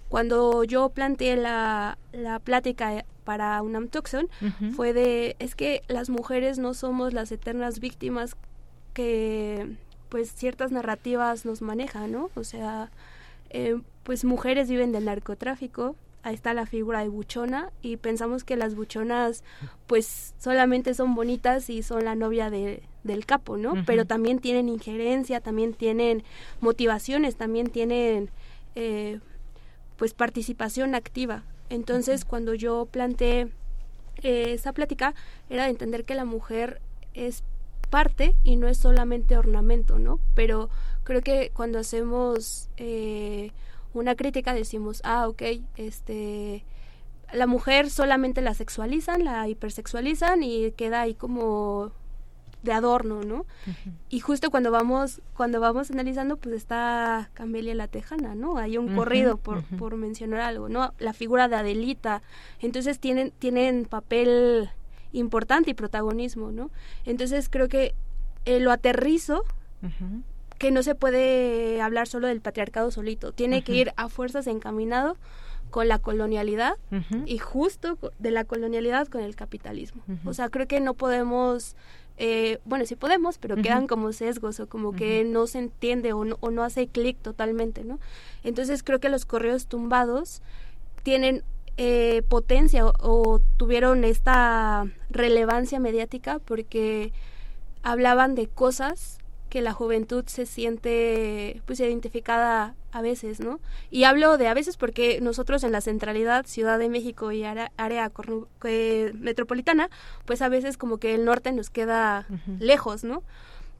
Cuando yo planteé la, la plática para UNAM Tucson, fue de, es que las mujeres no somos las eternas víctimas que pues ciertas narrativas nos manejan, ¿no? O sea, eh, pues mujeres viven del narcotráfico, ahí está la figura de buchona y pensamos que las buchonas pues solamente son bonitas y son la novia de, del capo, ¿no? Pero también tienen injerencia, también tienen motivaciones, también tienen eh, pues participación activa. Entonces, cuando yo planteé eh, esa plática, era de entender que la mujer es parte y no es solamente ornamento, ¿no? Pero creo que cuando hacemos eh, una crítica decimos, ah, ok, este, la mujer solamente la sexualizan, la hipersexualizan y queda ahí como de adorno, ¿no? Y justo cuando vamos, cuando vamos analizando, pues está Camelia la Tejana, ¿no? Hay un corrido, por, por mencionar algo, ¿no? La figura de Adelita. Entonces tienen, tienen papel importante y protagonismo, ¿no? Entonces creo que eh, lo aterrizo, que no se puede hablar solo del patriarcado solito, tiene que ir a fuerzas encaminado con la colonialidad y justo de la colonialidad con el capitalismo. O sea, creo que no podemos eh, bueno, sí podemos, pero quedan como sesgos o como que no se entiende o no, o no hace clic totalmente, ¿no? Entonces creo que los correos tumbados tienen eh, potencia o, tuvieron esta relevancia mediática porque hablaban de cosas que la juventud se siente pues identificada a veces, ¿no? Y hablo de a veces porque nosotros en la centralidad, Ciudad de México y área, metropolitana, pues a veces como que el norte nos queda lejos, ¿no?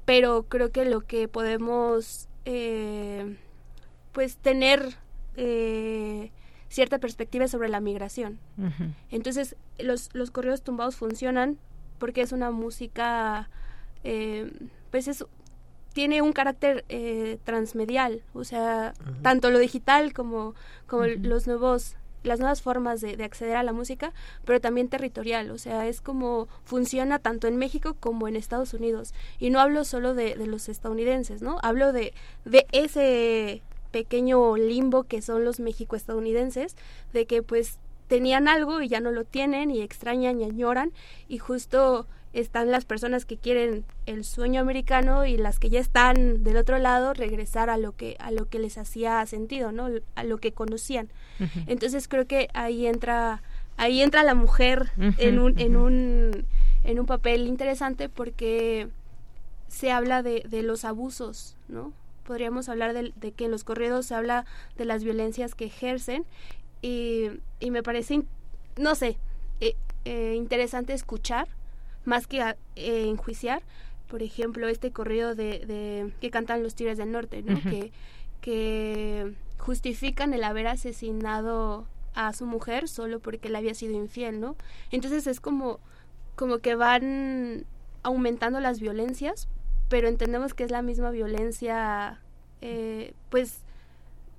Pero creo que lo que podemos eh, pues tener eh, cierta perspectiva sobre la migración. Entonces, los, los corridos tumbados funcionan porque es una música, eh, pues es, tiene un carácter eh, transmedial, o sea, tanto lo digital como, como los nuevos las nuevas formas de, acceder a la música, pero también territorial, o sea, es como funciona tanto en México como en Estados Unidos. Y no hablo solo de, de los estadounidenses, ¿no? Hablo de, de ese pequeño limbo que son los México-estadounidenses, de que pues tenían algo y ya no lo tienen y extrañan y añoran y justo están las personas que quieren el sueño americano y las que ya están del otro lado regresar a lo que a lo que les hacía sentido, ¿no? A lo que conocían. Entonces creo que ahí entra ahí entra la mujer en un en un en un papel interesante porque se habla de, de los abusos, ¿no? podríamos hablar de, que en los corridos se habla de las violencias que ejercen y, y me parece, no sé, eh, eh, interesante escuchar más que eh, enjuiciar. Por ejemplo, este corrido de, de que cantan los Tigres del Norte, ¿no? que, que justifican el haber asesinado a su mujer solo porque le había sido infiel, ¿no? Entonces es como, como que van aumentando las violencias pero entendemos que es la misma violencia, eh, pues,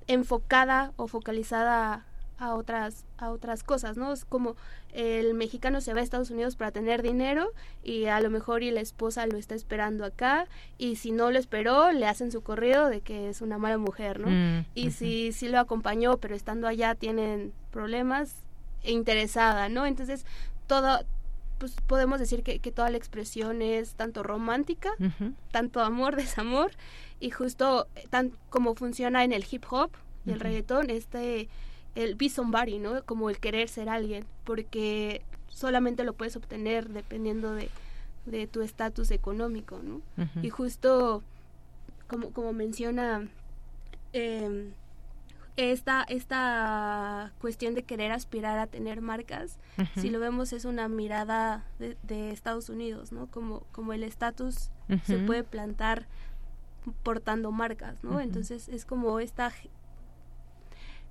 enfocada o focalizada a otras a otras cosas, ¿no? Es como el mexicano se va a Estados Unidos para tener dinero y a lo mejor y la esposa lo está esperando acá y si no lo esperó le hacen su corrido de que es una mala mujer, ¿no? Mm, y si sí lo acompañó pero estando allá tienen problemas e interesada, ¿no? Entonces todo pues podemos decir que, que, toda la expresión es tanto romántica, tanto amor, [LAUGHS] desamor, y justo eh, tan como funciona en el hip hop y el reggaetón, este, el be somebody, ¿no? Como el querer ser alguien, porque solamente lo puedes obtener dependiendo de, de tu estatus económico, ¿no? Y justo, como, como menciona eh, esta, esta cuestión de querer aspirar a tener marcas, si lo vemos es una mirada de, Estados Unidos, ¿no? Como, como el estatus se puede plantar portando marcas, ¿no? Entonces es como esta...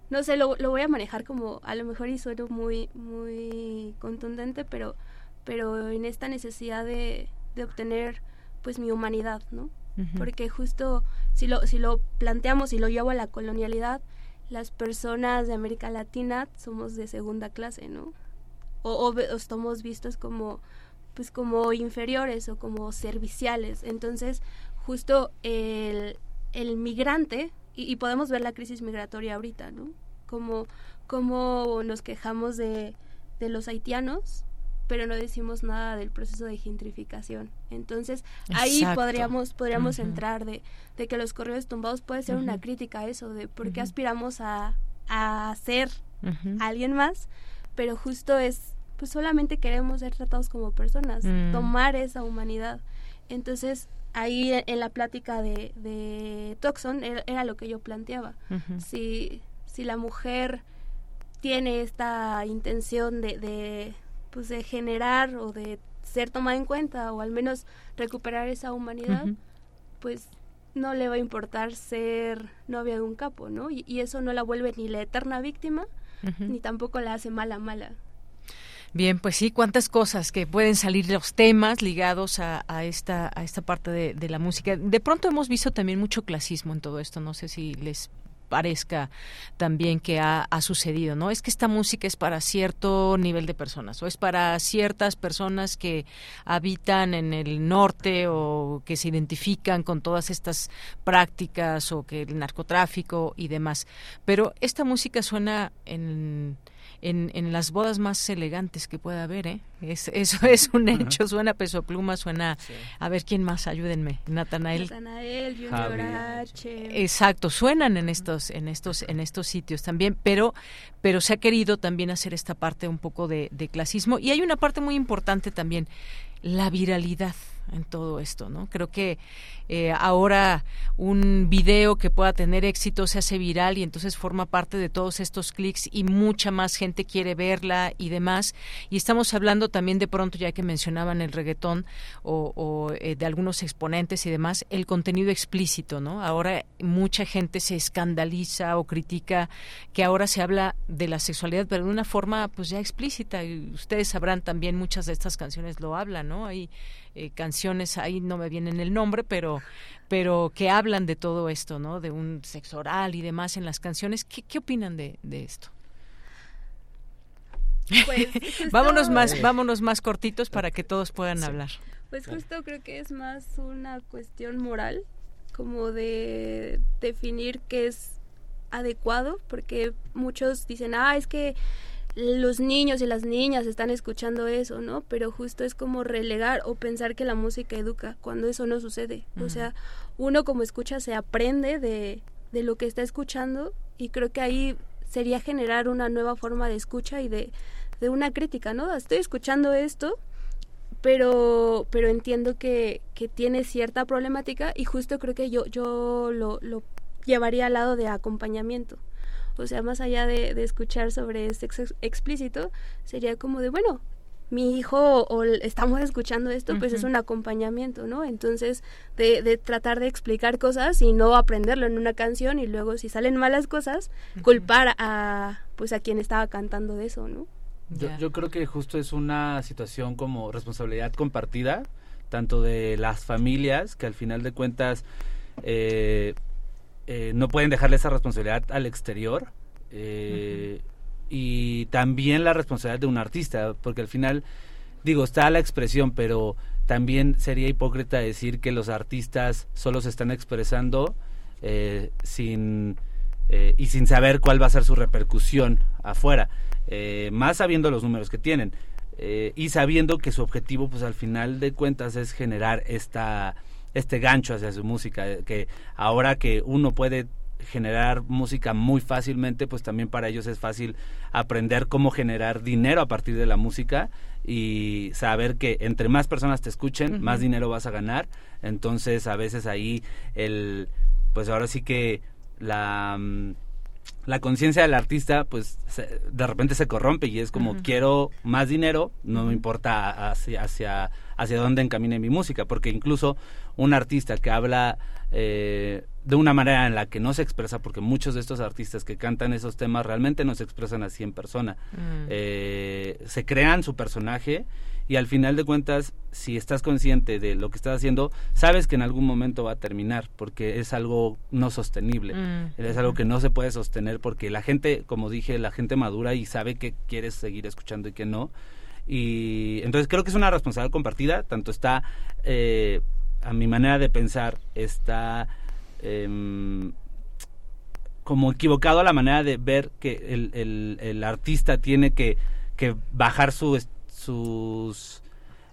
No sé, lo, lo voy a manejar como, a lo mejor y sueno muy, muy contundente, pero, pero en esta necesidad de, de obtener pues mi humanidad, ¿no? Porque justo si lo, si lo planteamos y lo llevo a la colonialidad, las personas de América Latina somos de segunda clase, ¿no? O, o, estamos vistos como pues como inferiores o como serviciales. Entonces, justo el, el migrante, y, podemos ver la crisis migratoria ahorita, ¿no? Como, como nos quejamos de, de los haitianos, pero no decimos nada del proceso de gentrificación. Entonces, ahí podríamos podríamos entrar de, de, que los correos tumbados puede ser una crítica a eso, de por qué aspiramos a, a ser alguien más, pero justo es, pues solamente queremos ser tratados como personas, mm. tomar esa humanidad. Entonces, ahí en la plática de, de Toxon era, lo que yo planteaba. si, si la mujer tiene esta intención de pues de generar o de ser tomada en cuenta o al menos recuperar esa humanidad, pues no le va a importar ser novia de un capo, ¿no? Y, eso no la vuelve ni la eterna víctima, ni tampoco la hace mala mala. Bien, pues sí, cuántas cosas que pueden salir los temas ligados a, esta a esta parte de, la música. De pronto hemos visto también mucho clasismo en todo esto. No sé si les parezca también que ha, sucedido, ¿no? Es que esta música es para cierto nivel de personas o es para ciertas personas que habitan en el norte o que se identifican con todas estas prácticas o que el narcotráfico y demás. Pero esta música suena en en, en las bodas más elegantes que pueda haber, ¿eh? Es, [LAUGHS] eso es un hecho, suena peso pluma, suena, a ver quién más, ayúdenme, Natanael. Natanael, Junior H. Exacto, suenan en estos, en estos, en estos sitios también, pero, pero se ha querido también hacer esta parte un poco de, de clasismo. Y hay una parte muy importante también, la viralidad en todo esto, ¿no? Creo que eh, ahora un video que pueda tener éxito se hace viral y entonces forma parte de todos estos clics y mucha más gente quiere verla y demás. Y estamos hablando también de pronto, ya que mencionaban el reggaetón o, eh, de algunos exponentes y demás, el contenido explícito, ¿no? Ahora mucha gente se escandaliza o critica que ahora se habla de la sexualidad, pero de una forma pues ya explícita. Y ustedes sabrán también muchas de estas canciones lo hablan, ¿no? Hay eh, canciones, ahí no me vienen el nombre, pero, pero que hablan de todo esto, ¿no? De un sexo oral y demás en las canciones. ¿Qué, qué opinan de, de esto? Pues, [LAUGHS] vámonos más, vámonos más cortitos para que todos puedan hablar. Pues justo creo que es más una cuestión moral, como de definir qué es adecuado, porque muchos dicen, ah, es que los niños y las niñas están escuchando eso, ¿no? Pero justo es como relegar o pensar que la música educa, cuando eso no sucede. O sea, uno como escucha se aprende de, de lo que está escuchando y creo que ahí sería generar una nueva forma de escucha y de, de una crítica, ¿no? Estoy escuchando esto, pero, pero entiendo que, que tiene cierta problemática y justo creo que yo, yo lo, lo llevaría al lado de acompañamiento o sea, más allá de, escuchar sobre sexo explícito, sería como de, bueno, mi hijo o estamos escuchando esto, pues es un acompañamiento, ¿no? Entonces, de, tratar de explicar cosas y no aprenderlo en una canción y luego si salen malas cosas, culpar a, pues a quien estaba cantando de eso, ¿no? Yo, yo, creo que justo es una situación como responsabilidad compartida, tanto de las familias, que al final de cuentas eh, eh, no pueden dejarle esa responsabilidad al exterior eh, y también la responsabilidad de un artista, porque al final, digo, está la expresión, pero también sería hipócrita decir que los artistas solo se están expresando eh, sin y sin saber cuál va a ser su repercusión afuera, más sabiendo los números que tienen. y sabiendo que su objetivo pues al final de cuentas es generar esta este gancho hacia su música, eh, que ahora que uno puede generar música muy fácilmente, pues también para ellos es fácil aprender cómo generar dinero a partir de la música y saber que entre más personas te escuchen, más dinero vas a ganar. Entonces, a veces ahí el pues ahora sí que la mm, la conciencia del artista pues de repente se corrompe y es como quiero más dinero, no me importa hacia, hacia, hacia dónde encamine mi música, porque incluso un artista que habla eh, de una manera en la que no se expresa, porque muchos de estos artistas que cantan esos temas realmente no se expresan así en persona, mm. eh, se crean su personaje y al final de cuentas, si estás consciente de lo que estás haciendo, sabes que en algún momento va a terminar, porque es algo no sostenible, mm, es algo que no se puede sostener, porque la gente, como dije, la gente madura y sabe que quieres seguir escuchando y que no. Y entonces creo que es una responsabilidad compartida, tanto está, eh, a mi manera de pensar, está... Em, como equivocado a la manera de ver que el, el, artista tiene que, que bajar su, sus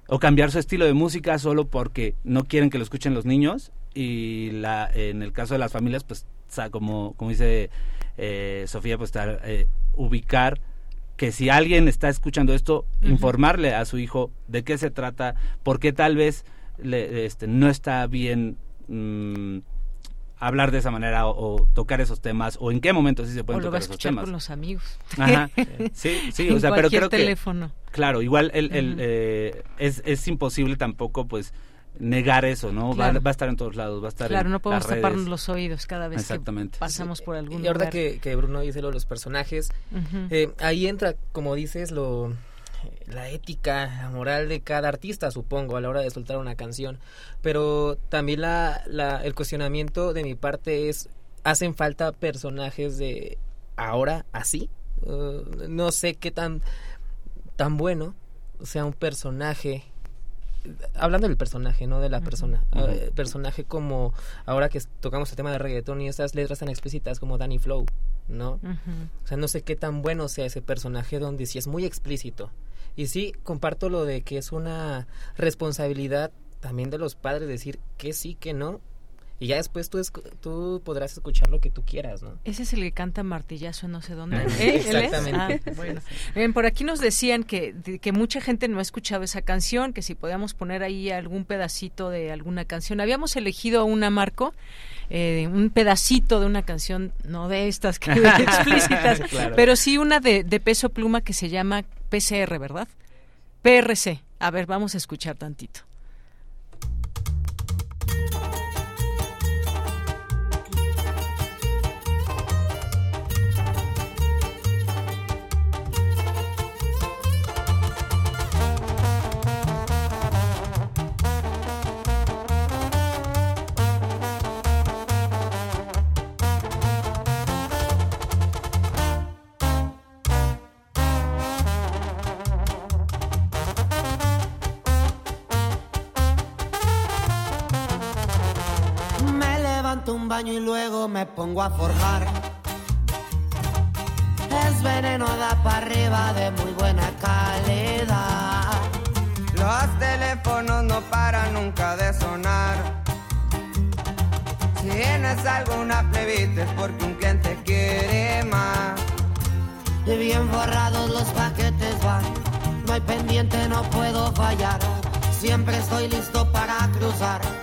o cambiar su estilo de música solo porque no quieren que lo escuchen los niños. Y la en el caso de las familias pues como como dice eh, Sofía pues estar, eh, ubicar que si alguien está escuchando esto informarle a su hijo de qué se trata por qué tal vez le, este, no está bien mm, hablar de esa manera o, tocar esos temas o en qué momento sí se pueden tocar esos temas. con los amigos. Ajá. [LAUGHS] Sí, sí, o sea, pero creo teléfono. claro, igual el, el eh, es, es imposible tampoco pues negar eso, ¿no? Va, va, a estar en todos lados, va a estar Claro, no podemos taparnos los oídos cada vez que pasamos por algún Y ahora que, que Bruno dice lo de los personajes, eh, ahí entra, como dices, lo la ética, la moral de cada artista, supongo, a la hora de soltar una canción. Pero también la, la, el cuestionamiento de mi parte es, ¿hacen falta personajes de ahora así? Uh, no sé qué tan, tan bueno sea un personaje hablando del personaje, no de la persona. Uh, personaje como ahora que tocamos el tema de reggaetón y esas letras tan explícitas como Danny Flow, ¿no? O sea, no sé qué tan bueno sea ese personaje donde si es muy explícito y sí, comparto lo de que es una responsabilidad también de los padres decir que sí, que no. Y ya después tú, tú podrás escuchar lo que tú quieras, ¿no? Ese es el que canta martillazo en no sé dónde. ¿Eh? Exactamente. Ah, bueno. Bien, por aquí nos decían que, que mucha gente no ha escuchado esa canción, que si podíamos poner ahí algún pedacito de alguna canción. Habíamos elegido una, Marco, eh, un pedacito de una canción, no de estas que [LAUGHS] explícitas, pero sí una de, de peso pluma que se llama PCR, ¿verdad? PRC. A ver, vamos a escuchar tantito. Y luego me pongo a forjar. Es veneno da para arriba de muy buena calidad. Los teléfonos no paran nunca de sonar. Si tienes alguna plebita es porque un cliente quiere más. Y bien forrados los paquetes van. No hay pendiente, no puedo fallar. Siempre estoy listo para cruzar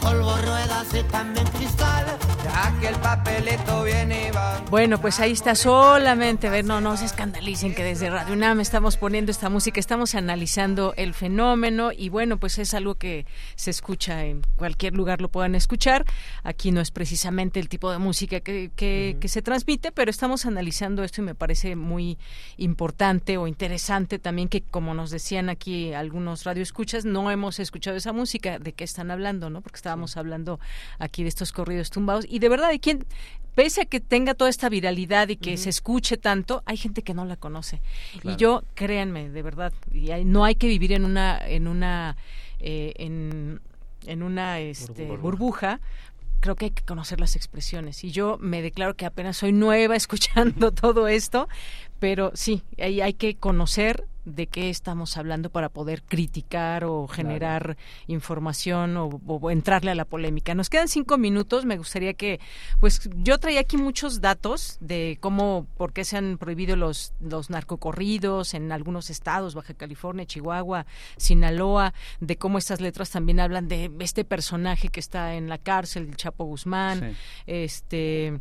polvo, ruedas y también cristal. Ya que el papelito viene y va. Bueno, pues ahí está solamente, ver, no, no se escandalicen que desde Radio UNAM estamos poniendo esta música, estamos analizando el fenómeno y bueno, pues es algo que se escucha en cualquier lugar, lo puedan escuchar. Aquí no es precisamente el tipo de música que, que, que se transmite, pero estamos analizando esto y me parece muy importante o interesante también que, como nos decían aquí algunos radioescuchas, no hemos escuchado esa música, ¿de qué están hablando? no Porque está estábamos hablando aquí de estos corridos tumbados. Y de verdad, de quién, pese a que tenga toda esta viralidad y que se escuche tanto, hay gente que no la conoce. Y yo, créanme, de verdad, y no hay que vivir en una, en una, eh, en, en una este, burbuja. Creo que hay que conocer las expresiones. Y yo me declaro que apenas soy nueva [LAUGHS] escuchando todo esto, pero sí, hay, hay que conocer de qué estamos hablando para poder criticar o generar información o, entrarle a la polémica. Nos quedan cinco minutos. Me gustaría que, pues, yo traía aquí muchos datos de cómo, por qué se han prohibido los los narcocorridos en algunos estados, Baja California, Chihuahua, Sinaloa, de cómo estas letras también hablan de este personaje que está en la cárcel, el Chapo Guzmán, este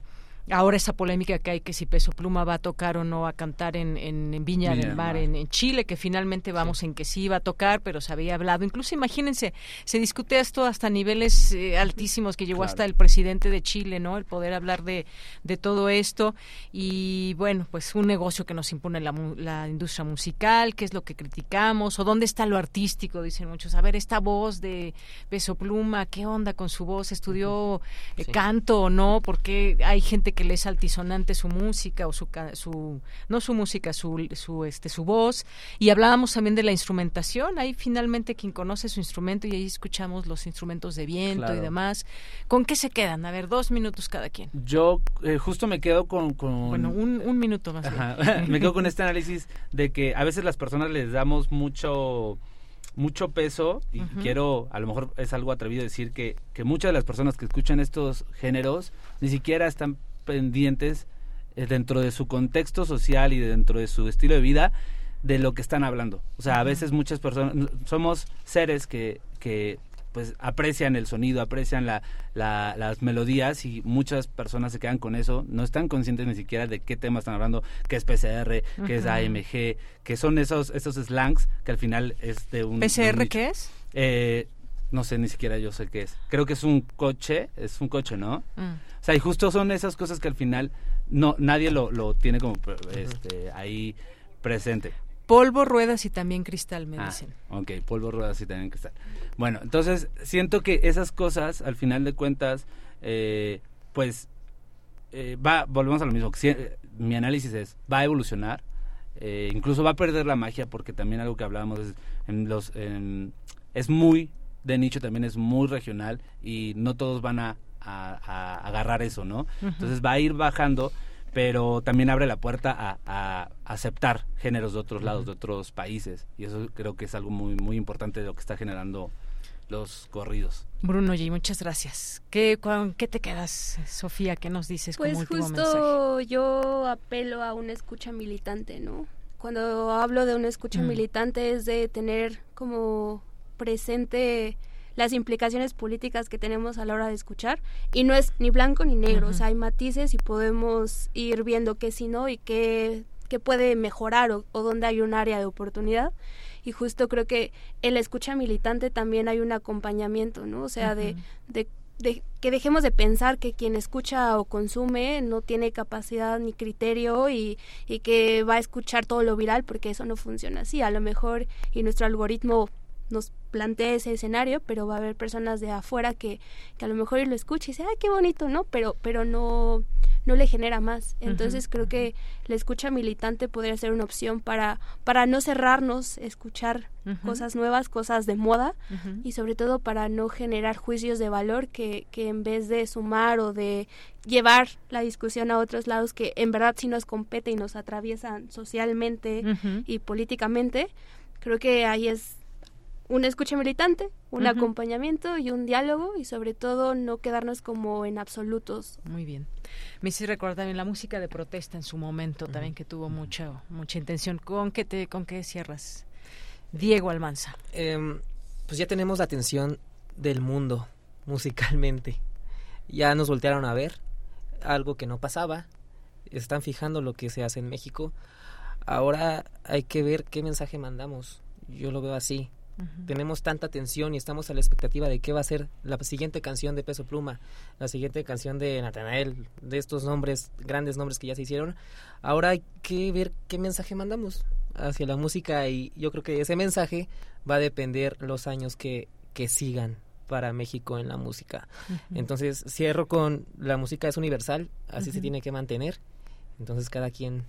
ahora esa polémica que hay que si Peso Pluma va a tocar o no a cantar en, en, Viña, del Mar, En, Chile, que finalmente vamos en que sí iba a tocar, pero se había hablado. Incluso imagínense, se discute esto hasta niveles eh, altísimos que llegó hasta el presidente de Chile, ¿no? El poder hablar de, de todo esto. Y bueno, pues un negocio que nos impone la, la industria musical, qué es lo que criticamos, o dónde está lo artístico, dicen muchos. A ver, esta voz de Peso Pluma, ¿qué onda con su voz? ¿Estudió eh, canto o no? Porque hay gente que que le es altisonante su música o su, su no su música, su, su, este, su voz. Y hablábamos también de la instrumentación. Ahí finalmente quien conoce su instrumento y ahí escuchamos los instrumentos de viento y demás. ¿Con qué se quedan? A ver, dos minutos cada quien. Yo eh, justo me quedo con, Bueno, un, un minuto más. [LAUGHS] me quedo con [LAUGHS] este análisis de que a veces las personas les damos mucho mucho peso y quiero, a lo mejor es algo atrevido decir que, que muchas de las personas que escuchan estos géneros ni siquiera están pendientes eh, dentro de su contexto social y dentro de su estilo de vida de lo que están hablando. O sea, a veces muchas personas, somos seres que, que pues aprecian el sonido, aprecian la, las melodías y muchas personas se quedan con eso, no están conscientes ni siquiera de qué tema están hablando, qué es PCR, qué es AMG, que son esos, esos slangs que al final es de un... ¿PCR qué es? Eh, no sé, ni siquiera yo sé qué es. Creo que es un coche, es un coche, ¿no? Mm. O sea, y justo son esas cosas que al final no nadie lo, lo tiene como este, ahí presente. Polvo, ruedas y también cristal, me ah, dicen. Ok, polvo, ruedas y también cristal. Bueno, entonces siento que esas cosas, al final de cuentas, eh, pues eh, va, volvemos a lo mismo. mi análisis es, va a evolucionar, eh, incluso va a perder la magia porque también algo que hablábamos es, en los, es muy de nicho también es muy regional y no todos van a, agarrar eso, ¿no? Entonces va a ir bajando, pero también abre la puerta a, aceptar géneros de otros lados, de otros países. Y eso creo que es algo muy, muy importante de lo que está generando los corridos. Bruno G, muchas gracias. ¿Qué, ¿Qué te quedas, Sofía? ¿Qué nos dices pues como último justo yo apelo a una escucha militante, ¿no? Cuando hablo de una escucha Mm. militante es de tener como presente las implicaciones políticas que tenemos a la hora de escuchar y no es ni blanco ni negro, o sea, hay matices y podemos ir viendo qué sí no y qué, qué puede mejorar o, o dónde hay un área de oportunidad y justo creo que en la escucha militante también hay un acompañamiento, ¿no? O sea, de, Ujú. de, de que dejemos de pensar que quien escucha o consume no tiene capacidad ni criterio y, y que va a escuchar todo lo viral porque eso no funciona así. A lo mejor y nuestro algoritmo nos plantea ese escenario, pero va a haber personas de afuera que, que a lo mejor lo escucha y dice, ay, qué bonito, ¿no? Pero, pero no, no le genera más. Entonces creo que la escucha militante podría ser una opción para, para no cerrarnos, escuchar cosas nuevas, cosas de moda y sobre todo para no generar juicios de valor que, que en vez de sumar o de llevar la discusión a otros lados que en verdad sí nos compete y nos atraviesan socialmente y políticamente, creo que ahí es una escucha militante, un acompañamiento y un diálogo y sobre todo no quedarnos como en absolutos. Muy bien. Me hice recordar también la música de protesta en su momento, también que tuvo mucha mucha intención. ¿Con qué te con qué cierras? Diego Almanza. Em, pues ya tenemos la atención del mundo [LAUGHS] musicalmente. Ya nos voltearon a ver, algo que no pasaba. Están fijando lo que se hace en México. Ahora hay que ver qué mensaje mandamos. Yo lo veo así. Tenemos tanta atención y estamos a la expectativa de qué va a ser la siguiente canción de Peso Pluma, la siguiente canción de Natanael, de estos nombres, grandes nombres que ya se hicieron. Ahora hay que ver qué mensaje mandamos hacia la música y yo creo que ese mensaje va a depender los años que, que sigan para México en la música. Entonces cierro con la música es universal, así se tiene que mantener. Entonces cada quien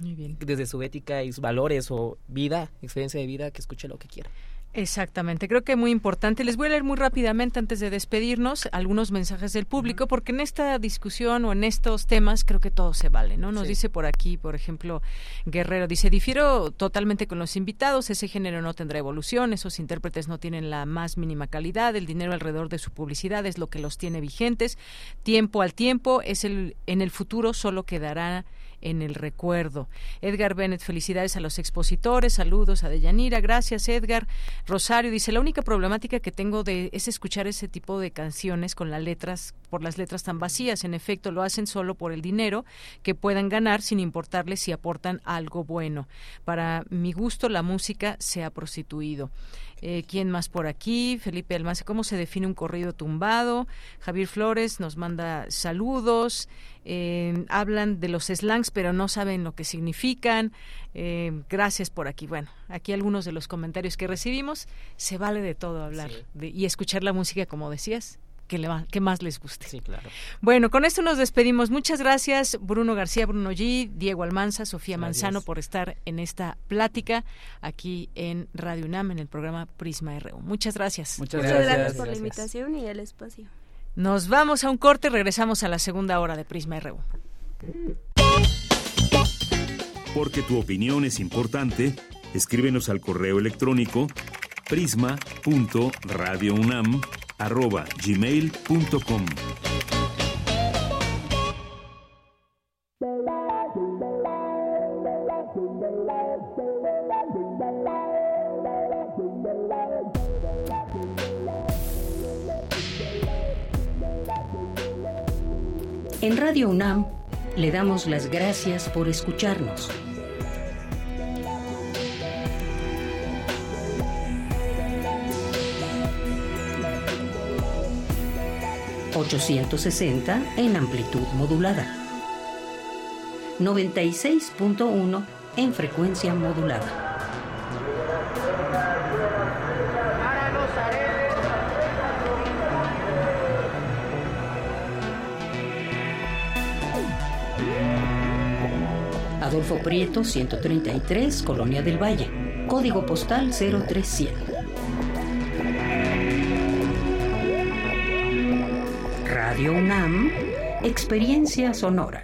Muy bien. desde su ética y sus valores o vida, experiencia de vida, que escuche lo que quiera. Exactamente, creo que muy importante. Les voy a leer muy rápidamente antes de despedirnos algunos mensajes del público, porque en esta discusión o en estos temas creo que todo se vale, ¿no? Nos Sí. dice por aquí, por ejemplo, Guerrero, dice, difiero totalmente con los invitados, ese género no tendrá evolución, esos intérpretes no tienen la más mínima calidad, el dinero alrededor de su publicidad es lo que los tiene vigentes, tiempo al tiempo, es el, en el futuro solo quedará en el recuerdo. Edgar Bennett, felicidades a los expositores, saludos a Deyanira, gracias Edgar. Rosario dice, la única problemática que tengo de es escuchar ese tipo de canciones con las letras, por las letras tan vacías. En efecto, lo hacen solo por el dinero que puedan ganar sin importarles si aportan algo bueno. Para mi gusto, la música se ha prostituido. Eh, ¿Quién más por aquí? Felipe Almance, ¿cómo se define un corrido tumbado? Javier Flores nos manda saludos. Eh, hablan de los slangs, pero no saben lo que significan. Eh, gracias por aquí. Bueno, aquí algunos de los comentarios que recibimos. Se vale de todo hablar Sí. de- y escuchar la música, como decías, que, le va- que más les guste. Sí, claro. Bueno, con esto nos despedimos. Muchas gracias, Bruno García, Bruno G, Diego Almanza, Sofía Gracias. Manzano, por estar en esta plática aquí en Radio UNAM, en el programa Prisma RU. Muchas gracias. Muchas Muchas gracias. gracias por la invitación y el espacio. Nos vamos a un corte, regresamos a la segunda hora de Prisma RU. Porque tu opinión es importante, escríbenos al correo electrónico prisma.radiounam@gmail.com. En Radio UNAM le damos las gracias por escucharnos. ...860 en amplitud modulada. 96.1 en frecuencia modulada. Adolfo Prieto, 133, Colonia del Valle. Código postal 037. Radio UNAM, Experiencia Sonora.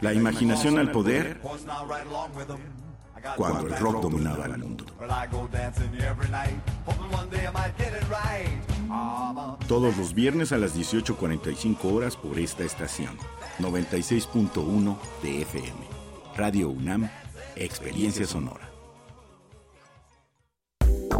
La imaginación al poder cuando el rock dominaba el mundo. Todos los viernes a las 18.45 horas por esta estación. 96.1 de FM. Radio UNAM, Experiencia Sonora.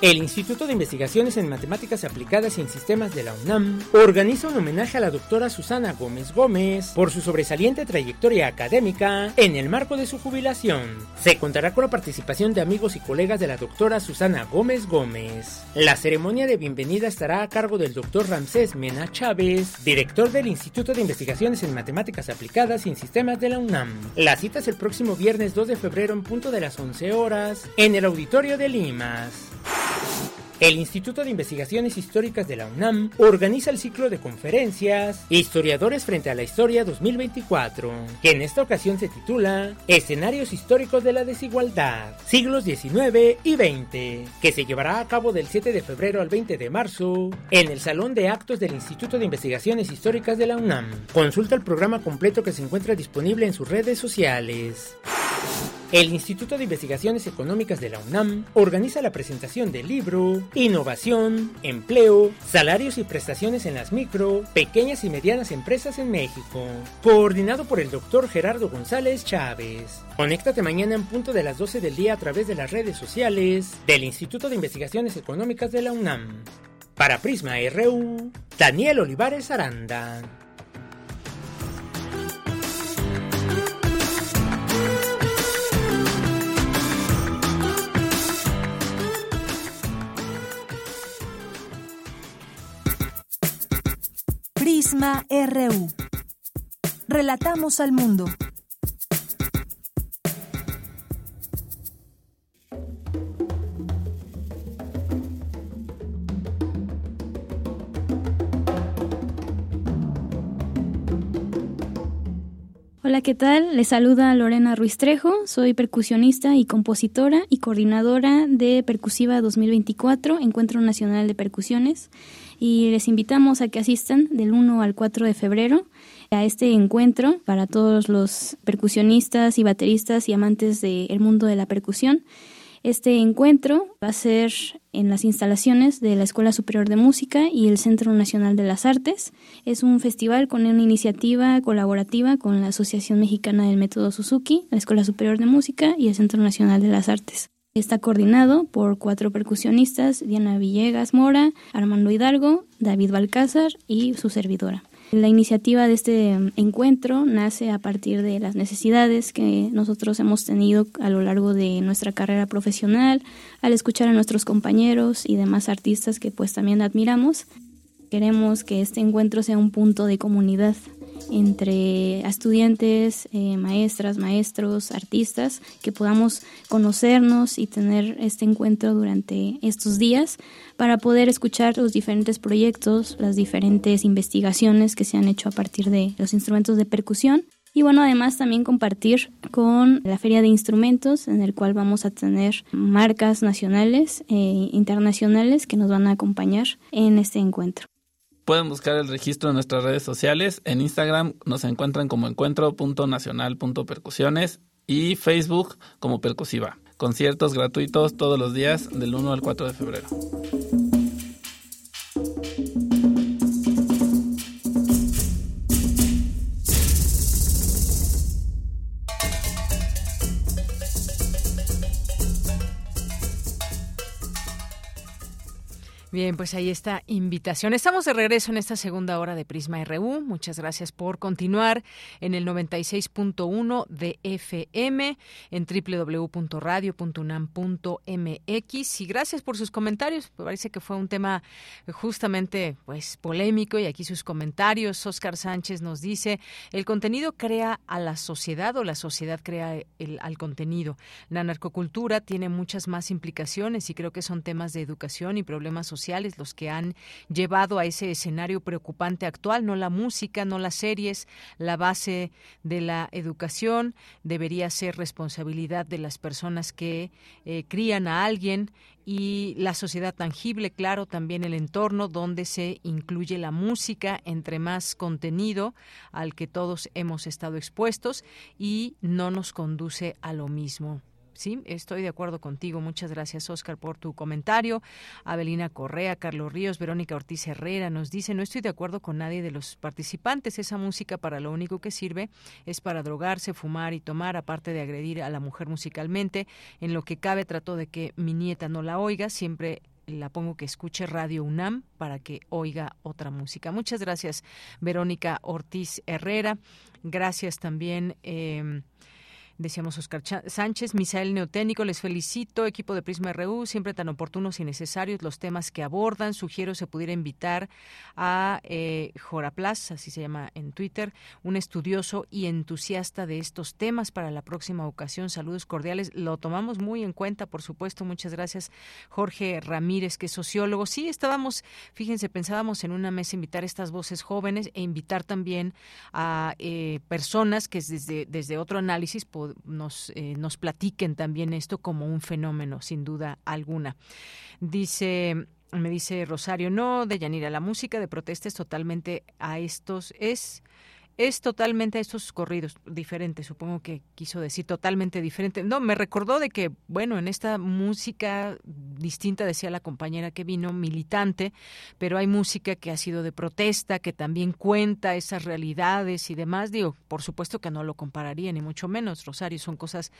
El Instituto de Investigaciones en Matemáticas Aplicadas y en Sistemas de la UNAM organiza un homenaje a la doctora Susana Gómez Gómez por su sobresaliente trayectoria académica en el marco de su jubilación. Se contará con la participación de amigos y colegas de la doctora Susana Gómez Gómez. La ceremonia de bienvenida estará a cargo del doctor Ramsés Mena Chávez, director del Instituto de Investigaciones en Matemáticas Aplicadas y en Sistemas de la UNAM. La cita es el próximo viernes 2 de febrero en punto de las 11 horas en el auditorio de Limas. El Instituto de Investigaciones Históricas de la UNAM organiza el ciclo de conferencias Historiadores frente a la Historia 2024, que en esta ocasión se titula Escenarios históricos de la desigualdad, siglos XIX y XX, que se llevará a cabo del 7 de febrero al 20 de marzo en el Salón de Actos del Instituto de Investigaciones Históricas de la UNAM. Consulta el programa completo que se encuentra disponible en sus redes sociales. El Instituto de Investigaciones Económicas de la UNAM organiza la presentación del libro Innovación, Empleo, Salarios y Prestaciones en las micro, pequeñas y medianas empresas en México, coordinado por el doctor Gerardo González Chávez. Conéctate mañana en punto de las 12 del día a través de las redes sociales del Instituto de Investigaciones Económicas de la UNAM. Para Prisma RU, Daniel Olivares Aranda. Prisma RU. Relatamos al mundo. Hola, ¿qué tal? Les saluda Lorena Ruiz Trejo, soy percusionista y compositora y coordinadora de Percusiva 2024, Encuentro Nacional de Percusiones, y les invitamos a que asistan del 1 al 4 de febrero a este encuentro para todos los percusionistas y bateristas y amantes del mundo de la percusión. Este encuentro va a ser en las instalaciones de la Escuela Superior de Música y el Centro Nacional de las Artes. Es un festival con una iniciativa colaborativa con la Asociación Mexicana del Método Suzuki, la Escuela Superior de Música y el Centro Nacional de las Artes. Está coordinado por cuatro percusionistas, Diana Villegas Mora, Armando Hidalgo, David Balcázar y su servidora. La iniciativa de este encuentro nace a partir de las necesidades que nosotros hemos tenido a lo largo de nuestra carrera profesional, al escuchar a nuestros compañeros y demás artistas que pues también admiramos. Queremos que este encuentro sea un punto de comunidad entre estudiantes, eh, maestras, maestros, artistas, que podamos conocernos y tener este encuentro durante estos días para poder escuchar los diferentes proyectos, las diferentes investigaciones que se han hecho a partir de los instrumentos de percusión. Y bueno, además también compartir con la Feria de Instrumentos, en el cual vamos a tener marcas nacionales e internacionales que nos van a acompañar en este encuentro. Pueden buscar el registro en nuestras redes sociales. En Instagram nos encuentran como encuentro.nacional.percusiones y Facebook como Percusiva. Conciertos gratuitos todos los días del 1 al 4 de febrero. Bien, pues ahí está invitación. Estamos de regreso en esta segunda hora de Prisma RU. Muchas gracias por continuar en el 96.1 de FM en www.radio.unam.mx y gracias por sus comentarios. Me parece que fue un tema justamente pues polémico y aquí sus comentarios. Oscar Sánchez nos dice, el contenido crea a la sociedad o la sociedad crea el, al contenido. La narcocultura tiene muchas más implicaciones y creo que son temas de educación y problemas sociales los que han llevado a ese escenario preocupante actual, no la música, no las series, la base de la educación debería ser responsabilidad de las personas que eh, crían a alguien y la sociedad tangible, claro, también el entorno donde se incluye la música, entre más contenido al que todos hemos estado expuestos y no nos conduce a lo mismo. Sí, estoy de acuerdo contigo. Muchas gracias, Oscar, por tu comentario. Abelina Correa, Carlos Ríos, Verónica Ortiz Herrera nos dice, no estoy de acuerdo con nadie de los participantes. Esa música para lo único que sirve es para drogarse, fumar y tomar, aparte de agredir a la mujer musicalmente. En lo que cabe, trato de que mi nieta no la oiga. Siempre la pongo que escuche Radio UNAM para que oiga otra música. Muchas gracias, Verónica Ortiz Herrera. Gracias también. Eh, Decíamos Oscar Sánchez, Misael Neoténico, les felicito, equipo de Prisma RU, siempre tan oportunos y necesarios los temas que abordan. Sugiero se pudiera invitar a eh, Joraplas, así se llama en Twitter, un estudioso y entusiasta de estos temas para la próxima ocasión. Saludos cordiales. Lo tomamos muy en cuenta, por supuesto. Muchas gracias, Jorge Ramírez, que es sociólogo. Sí, estábamos, fíjense, pensábamos en una mesa invitar estas voces jóvenes e invitar también a eh, personas que desde, desde otro análisis nos, eh, nos platiquen también esto como un fenómeno, sin duda alguna. Dice me dice Rosario, no, de Yanira, la música de protesta es totalmente a estos, es es totalmente estos corridos diferentes, supongo que quiso decir totalmente diferente. No, me recordó de que, bueno, en esta música distinta, decía la compañera que vino, militante, pero hay música que ha sido de protesta, que también cuenta esas realidades y demás. Digo, por supuesto que no lo compararía, ni mucho menos, Rosario, son cosas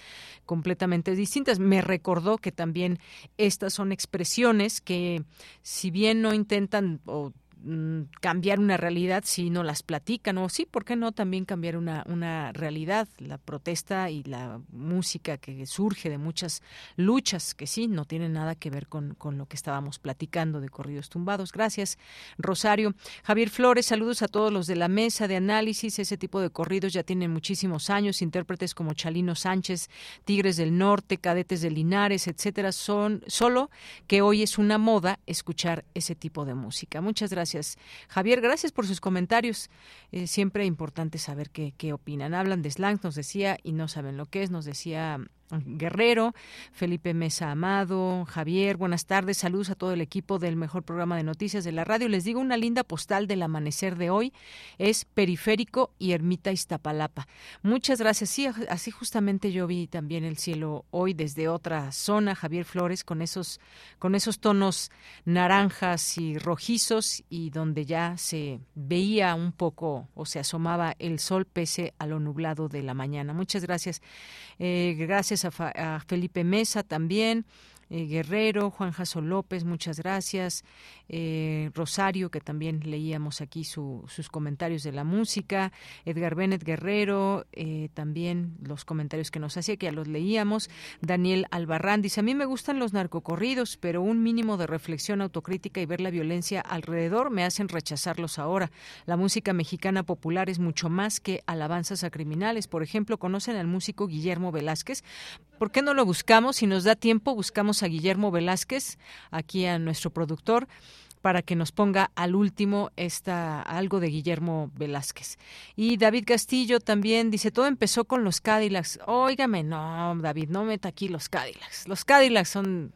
completamente distintas. Me recordó que también estas son expresiones que, si bien no intentan o Mm, cambiar una realidad si no las platican o sí, ¿por qué no también cambiar una, una realidad? La protesta y la música que surge de muchas luchas que sí, no tienen nada que ver con, con lo que estábamos platicando de corridos tumbados. Gracias, Rosario. Javier Flores, saludos a todos los de la mesa de análisis. Ese tipo de corridos ya tienen muchísimos años. Intérpretes como Chalino Sánchez, Tigres del Norte, Cadetes de Linares, etcétera, son solo que hoy es una moda escuchar ese tipo de música. Muchas gracias gracias. Javier, gracias por sus comentarios. Eh, siempre importante saber qué, qué opinan. Hablan de slang, nos decía, y no saben lo que es, nos decía Guerrero, Felipe Mesa Amado, Javier, buenas tardes, saludos a todo el equipo del mejor programa de noticias de la radio. Les digo una linda postal del amanecer de hoy, es Periférico y Ermita Iztapalapa. Muchas gracias. Sí, así justamente yo vi también el cielo hoy desde otra zona, Javier Flores, con esos, con esos tonos naranjas y rojizos y donde ya se veía un poco o se asomaba el sol pese a lo nublado de la mañana. Muchas gracias. Eh, gracias a, Felipe Mesa también. Eh, Guerrero, Juan Jaso López, muchas gracias. Eh, Rosario, que también leíamos aquí sus comentarios de la música. Edgar Bennett Guerrero, eh, también los comentarios que nos hacía, que ya los leíamos. Daniel Albarrán dice: A mí me gustan los narcocorridos, pero un mínimo de reflexión autocrítica y ver la violencia alrededor me hacen rechazarlos ahora. La música mexicana popular es mucho más que alabanzas a criminales. Por ejemplo, ¿conocen al músico Guillermo Velázquez? ¿Por qué no lo buscamos? Si nos da tiempo, buscamos a Guillermo Velázquez, aquí a nuestro productor para que nos ponga al último esta algo de Guillermo Velázquez. Y David Castillo también dice, todo empezó con los Cadillacs. Óigame, no, David, no meta aquí los Cadillacs. Los Cadillacs son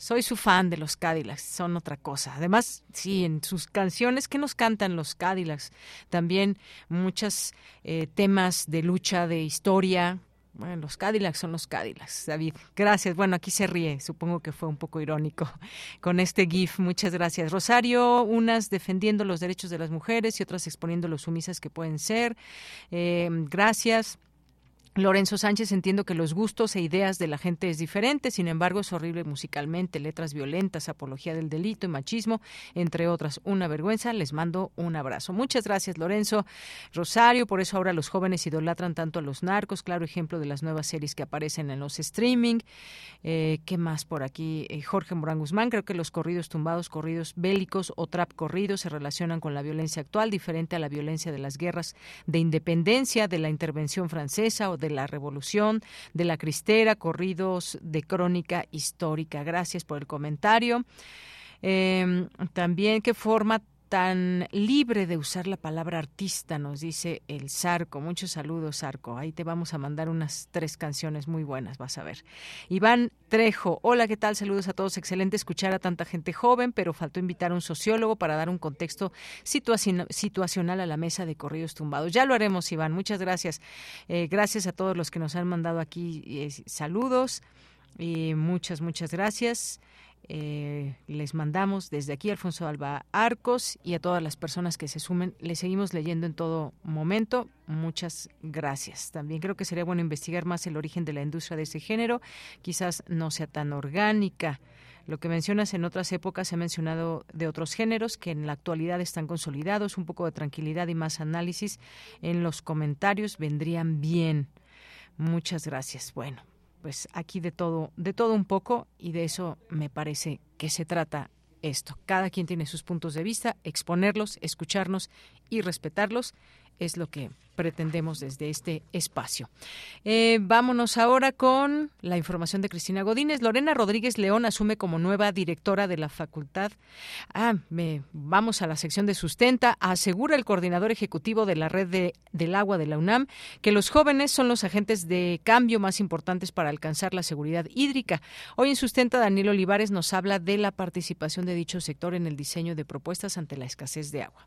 soy su fan de los Cadillacs, son otra cosa. Además, sí, en sus canciones que nos cantan los Cadillacs, también muchos eh, temas de lucha, de historia, bueno, los Cadillacs son los Cadillacs, David. Gracias. Bueno, aquí se ríe, supongo que fue un poco irónico [LAUGHS] con este GIF. Muchas gracias. Rosario, unas defendiendo los derechos de las mujeres y otras exponiendo los sumisas que pueden ser. Eh, gracias. Lorenzo Sánchez, entiendo que los gustos e ideas de la gente es diferente, sin embargo es horrible musicalmente, letras violentas, apología del delito y machismo, entre otras. Una vergüenza, les mando un abrazo. Muchas gracias, Lorenzo. Rosario, por eso ahora los jóvenes idolatran tanto a los narcos, claro ejemplo de las nuevas series que aparecen en los streaming. Eh, ¿Qué más por aquí? Eh, Jorge Morán Guzmán, creo que los corridos tumbados, corridos bélicos o trap corridos se relacionan con la violencia actual, diferente a la violencia de las guerras de independencia, de la intervención francesa o de la Revolución, de la Cristera, corridos de crónica histórica. Gracias por el comentario. Em, también qué forma tan libre de usar la palabra artista, nos dice el Sarco. Muchos saludos, Sarco. Ahí te vamos a mandar unas tres canciones muy buenas, vas a ver. Iván Trejo, hola, ¿qué tal? Saludos a todos. Excelente escuchar a tanta gente joven, pero faltó invitar a un sociólogo para dar un contexto situacional a la mesa de corridos tumbados. Ya lo haremos, Iván. Muchas gracias. Eh, gracias a todos los que nos han mandado aquí eh, saludos. Y muchas, muchas gracias. Eh, les mandamos desde aquí Alfonso Alba Arcos y a todas las personas que se sumen. Les seguimos leyendo en todo momento. Muchas gracias. También creo que sería bueno investigar más el origen de la industria de ese género. Quizás no sea tan orgánica. Lo que mencionas en otras épocas se ha mencionado de otros géneros que en la actualidad están consolidados. Un poco de tranquilidad y más análisis en los comentarios vendrían bien. Muchas gracias. Bueno, pues aquí de todo, de todo un poco y de eso me parece que se trata esto. Cada quien tiene sus puntos de vista, exponerlos, escucharnos y respetarlos es lo que pretendemos desde este espacio. Eh, vámonos ahora con la información de Cristina Godínez. Lorena Rodríguez León asume como nueva directora de la facultad. Ah, me, vamos a la sección de sustenta. Asegura el coordinador ejecutivo de la red de, del agua de la UNAM que los jóvenes son los agentes de cambio más importantes para alcanzar la seguridad hídrica. Hoy en sustenta Daniel Olivares nos habla de la participación de dicho sector en el diseño de propuestas ante la escasez de agua.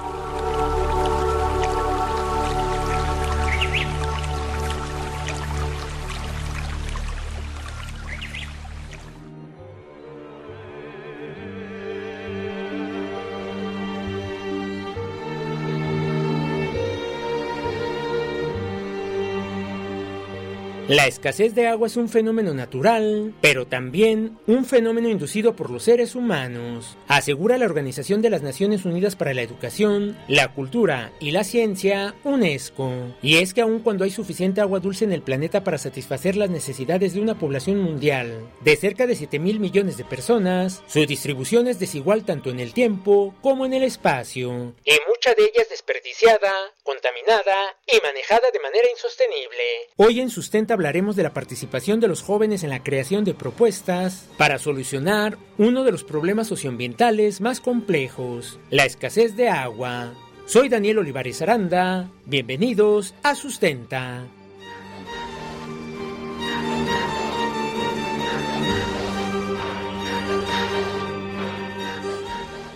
La escasez de agua es un fenómeno natural, pero también un fenómeno inducido por los seres humanos, asegura la Organización de las Naciones Unidas para la Educación, la Cultura y la Ciencia, UNESCO. Y es que aun cuando hay suficiente agua dulce en el planeta para satisfacer las necesidades de una población mundial de cerca de 7 mil millones de personas, su distribución es desigual tanto en el tiempo como en el espacio, y mucha de ella es desperdiciada, contaminada y manejada de manera insostenible. Hoy en Sustenta hablaremos de la participación de los jóvenes en la creación de propuestas para solucionar uno de los problemas socioambientales más complejos, la escasez de agua. Soy Daniel Olivares Aranda, bienvenidos a Sustenta.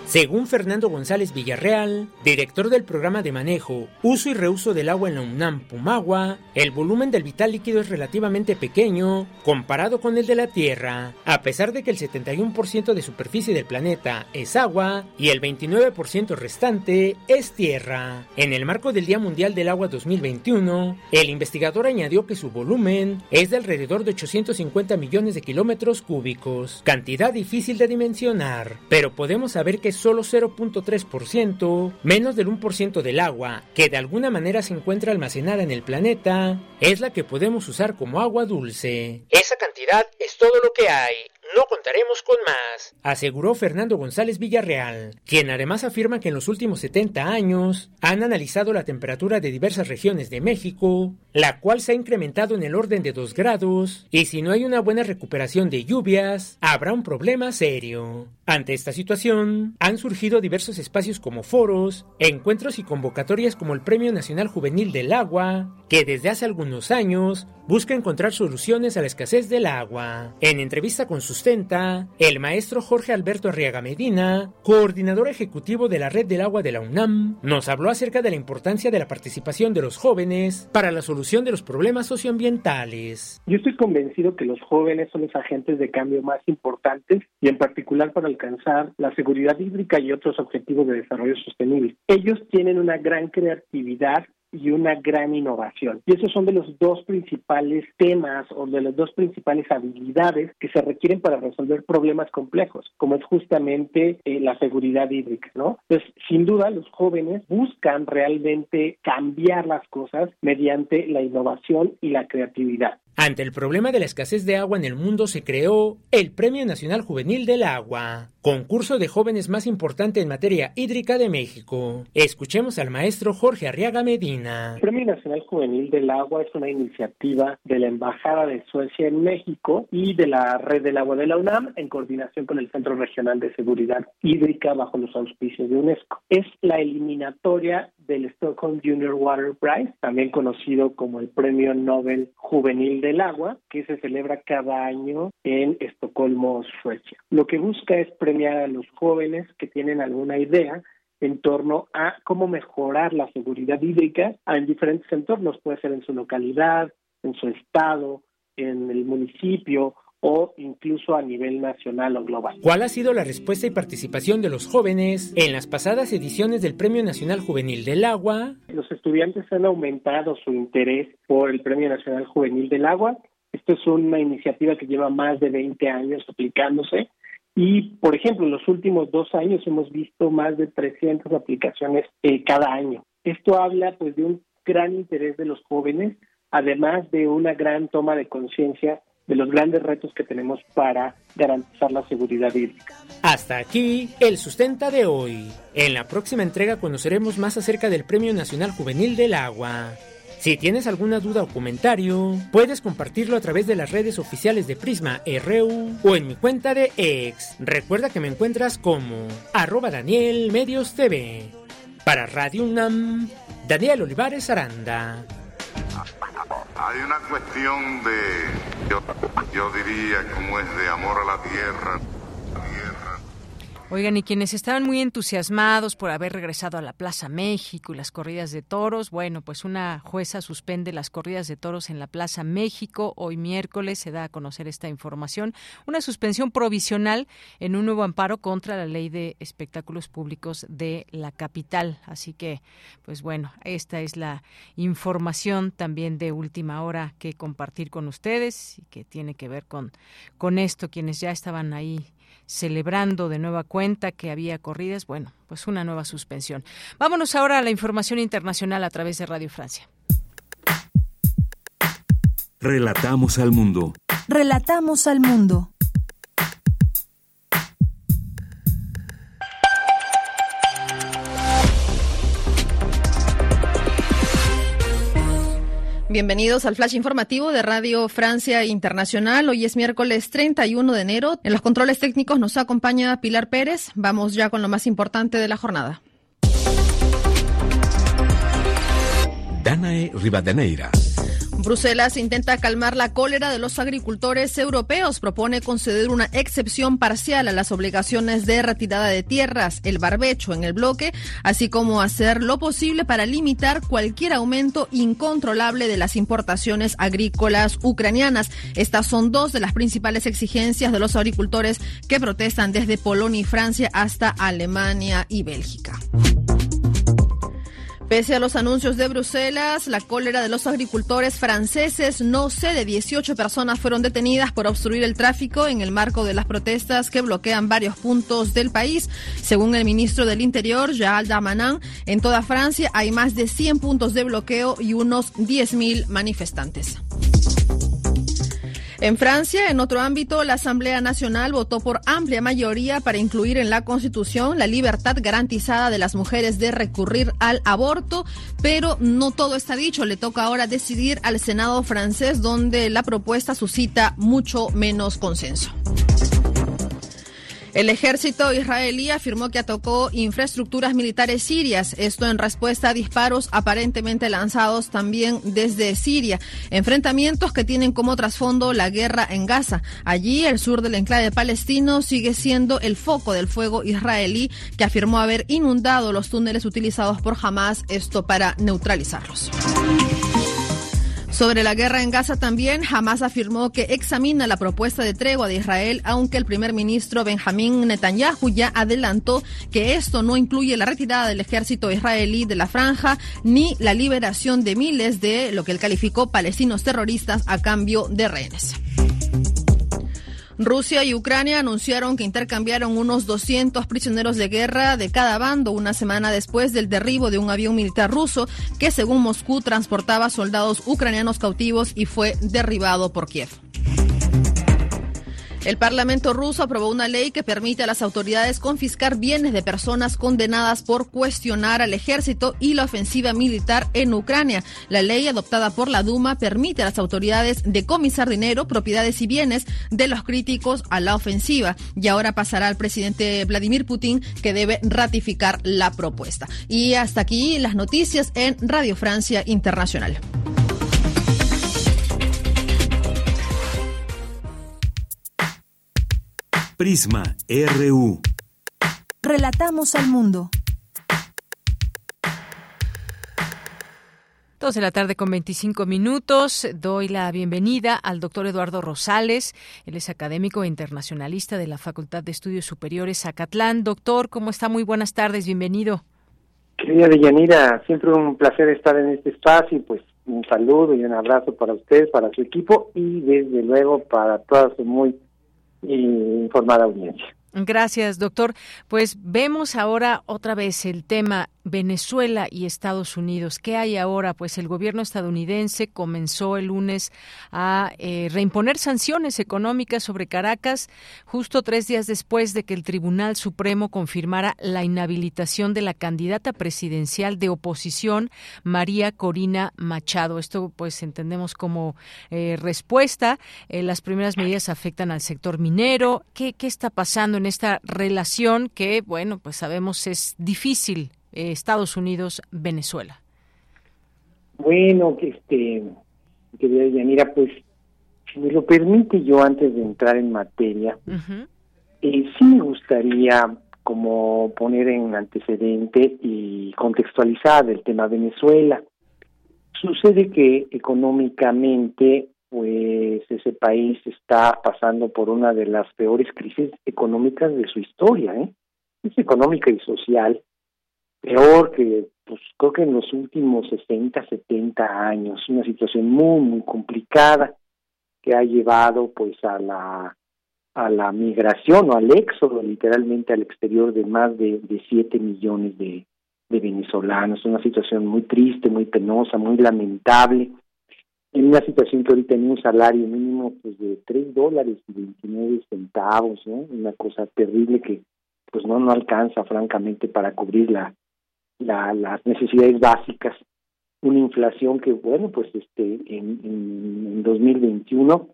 Según Fernando González Villarreal, director del programa de manejo, uso y reuso del agua en la UNAM Pumagua, el volumen del vital líquido es relativamente pequeño comparado con el de la Tierra, a pesar de que el 71% de superficie del planeta es agua y el 29% restante es tierra. En el marco del Día Mundial del Agua 2021, el investigador añadió que su volumen es de alrededor de 850 millones de kilómetros cúbicos, cantidad difícil de dimensionar, pero podemos saber que solo 0.3%, menos del 1% del agua que de alguna manera se encuentra almacenada en el planeta, es la que podemos usar como agua dulce. Esa cantidad es todo lo que hay no contaremos con más, aseguró Fernando González Villarreal, quien además afirma que en los últimos 70 años han analizado la temperatura de diversas regiones de México, la cual se ha incrementado en el orden de 2 grados, y si no hay una buena recuperación de lluvias, habrá un problema serio. Ante esta situación, han surgido diversos espacios como foros, encuentros y convocatorias como el Premio Nacional Juvenil del Agua, que desde hace algunos años busca encontrar soluciones a la escasez del agua. En entrevista con Sustenta, el maestro Jorge Alberto Arriaga Medina, coordinador ejecutivo de la Red del Agua de la UNAM, nos habló acerca de la importancia de la participación de los jóvenes para la solución de los problemas socioambientales. Yo estoy convencido que los jóvenes son los agentes de cambio más importantes y en particular para alcanzar la seguridad hídrica y otros objetivos de desarrollo sostenible. Ellos tienen una gran creatividad y una gran innovación. Y esos son de los dos principales temas o de las dos principales habilidades que se requieren para resolver problemas complejos, como es justamente eh, la seguridad hídrica, ¿no? Entonces, sin duda, los jóvenes buscan realmente cambiar las cosas mediante la innovación y la creatividad. Ante el problema de la escasez de agua en el mundo se creó el Premio Nacional Juvenil del Agua, concurso de jóvenes más importante en materia hídrica de México. Escuchemos al maestro Jorge Arriaga Medina. El Premio Nacional Juvenil del Agua es una iniciativa de la Embajada de Suecia en México y de la Red del Agua de la UNAM en coordinación con el Centro Regional de Seguridad Hídrica bajo los auspicios de UNESCO. Es la eliminatoria del Stockholm Junior Water Prize, también conocido como el Premio Nobel Juvenil del Agua, que se celebra cada año en Estocolmo, Suecia. Lo que busca es premiar a los jóvenes que tienen alguna idea en torno a cómo mejorar la seguridad hídrica en diferentes entornos, puede ser en su localidad, en su estado, en el municipio o incluso a nivel nacional o global. ¿Cuál ha sido la respuesta y participación de los jóvenes en las pasadas ediciones del Premio Nacional Juvenil del Agua? Los estudiantes han aumentado su interés por el Premio Nacional Juvenil del Agua. Esto es una iniciativa que lleva más de 20 años aplicándose y, por ejemplo, en los últimos dos años hemos visto más de 300 aplicaciones eh, cada año. Esto habla pues de un gran interés de los jóvenes, además de una gran toma de conciencia de los grandes retos que tenemos para garantizar la seguridad hídrica. Hasta aquí el sustenta de hoy. En la próxima entrega conoceremos más acerca del Premio Nacional Juvenil del Agua. Si tienes alguna duda o comentario, puedes compartirlo a través de las redes oficiales de Prisma RU o en mi cuenta de ex. Recuerda que me encuentras como arroba Daniel Medios TV. Para Radio UNAM, Daniel Olivares Aranda. Hay una cuestión de, yo, diría, como es de amor a la tierra Oigan, y quienes estaban muy entusiasmados por haber regresado a la Plaza México y las corridas de toros, bueno, pues una jueza suspende las corridas de toros en la Plaza México. Hoy miércoles se da a conocer esta información. Una suspensión provisional en un nuevo amparo contra la ley de espectáculos públicos de la capital. Así que, pues bueno, esta es la información también de última hora que compartir con ustedes y que tiene que ver con, con esto, quienes ya estaban ahí celebrando de nueva cuenta que había corridas, bueno, pues una nueva suspensión. Vámonos ahora a la información internacional a través de Radio Francia. Relatamos al mundo. Relatamos al mundo. Bienvenidos al flash informativo de Radio Francia Internacional. Hoy es miércoles 31 de enero. En los controles técnicos nos acompaña Pilar Pérez. Vamos ya con lo más importante de la jornada. Danae Rivadeneira. Bruselas intenta calmar la cólera de los agricultores europeos. Propone conceder una excepción parcial a las obligaciones de retirada de tierras, el barbecho en el bloque, así como hacer lo posible para limitar cualquier aumento incontrolable de las importaciones agrícolas ucranianas. Estas son dos de las principales exigencias de los agricultores que protestan desde Polonia y Francia hasta Alemania y Bélgica. Pese a los anuncios de Bruselas, la cólera de los agricultores franceses no cede. 18 personas fueron detenidas por obstruir el tráfico en el marco de las protestas que bloquean varios puntos del país. Según el ministro del Interior, Jaal Damanin, en toda Francia hay más de 100 puntos de bloqueo y unos 10.000 manifestantes. En Francia, en otro ámbito, la Asamblea Nacional votó por amplia mayoría para incluir en la Constitución la libertad garantizada de las mujeres de recurrir al aborto, pero no todo está dicho. Le toca ahora decidir al Senado francés, donde la propuesta suscita mucho menos consenso. El ejército israelí afirmó que atacó infraestructuras militares sirias, esto en respuesta a disparos aparentemente lanzados también desde Siria, enfrentamientos que tienen como trasfondo la guerra en Gaza. Allí, el sur del enclave palestino sigue siendo el foco del fuego israelí, que afirmó haber inundado los túneles utilizados por Hamas, esto para neutralizarlos. Sobre la guerra en Gaza también, Hamas afirmó que examina la propuesta de tregua de Israel, aunque el primer ministro Benjamín Netanyahu ya adelantó que esto no incluye la retirada del ejército israelí de la franja ni la liberación de miles de lo que él calificó palestinos terroristas a cambio de rehenes. Rusia y Ucrania anunciaron que intercambiaron unos 200 prisioneros de guerra de cada bando una semana después del derribo de un avión militar ruso que, según Moscú, transportaba soldados ucranianos cautivos y fue derribado por Kiev. El Parlamento ruso aprobó una ley que permite a las autoridades confiscar bienes de personas condenadas por cuestionar al ejército y la ofensiva militar en Ucrania. La ley adoptada por la Duma permite a las autoridades decomisar dinero, propiedades y bienes de los críticos a la ofensiva. Y ahora pasará al presidente Vladimir Putin que debe ratificar la propuesta. Y hasta aquí las noticias en Radio Francia Internacional. Prisma RU. Relatamos al mundo. Dos de la tarde con 25 minutos. Doy la bienvenida al doctor Eduardo Rosales. Él es académico e internacionalista de la Facultad de Estudios Superiores Acatlán. Doctor, ¿cómo está? Muy buenas tardes. Bienvenido. Querida Deyanira, siempre un placer estar en este espacio y pues un saludo y un abrazo para usted, para su equipo y desde luego para toda su muy informada audiencia. Gracias, doctor. Pues vemos ahora otra vez el tema Venezuela y Estados Unidos. ¿Qué hay ahora? Pues el gobierno estadounidense comenzó el lunes a eh, reimponer sanciones económicas sobre Caracas, justo tres días después de que el Tribunal Supremo confirmara la inhabilitación de la candidata presidencial de oposición, María Corina Machado. Esto, pues, entendemos como eh, respuesta. Eh, las primeras medidas afectan al sector minero. ¿Qué, ¿Qué está pasando en esta relación que, bueno, pues sabemos es difícil eh, Estados Unidos, Venezuela? Bueno, este, querida Yanira, pues, si me lo permite yo antes de entrar en materia, eh, sí me gustaría como poner en antecedente y contextualizar el tema Venezuela. Sucede que económicamente, pues ese país está pasando por una de las peores crisis económicas de su historia, ¿eh? Es económica y social, peor que, pues creo que en los últimos 60, 70 años, una situación muy, muy complicada que ha llevado pues a la a la migración o al éxodo literalmente al exterior de más de, de 7 millones de, de venezolanos. Una situación muy triste, muy penosa, muy lamentable. En una situación que ahorita en un salario mínimo pues de 3 dólares y 29 centavos, ¿no? Una cosa terrible que pues no no alcanza francamente para cubrir la, la las necesidades básicas. Una inflación que bueno pues este en, en, en 2021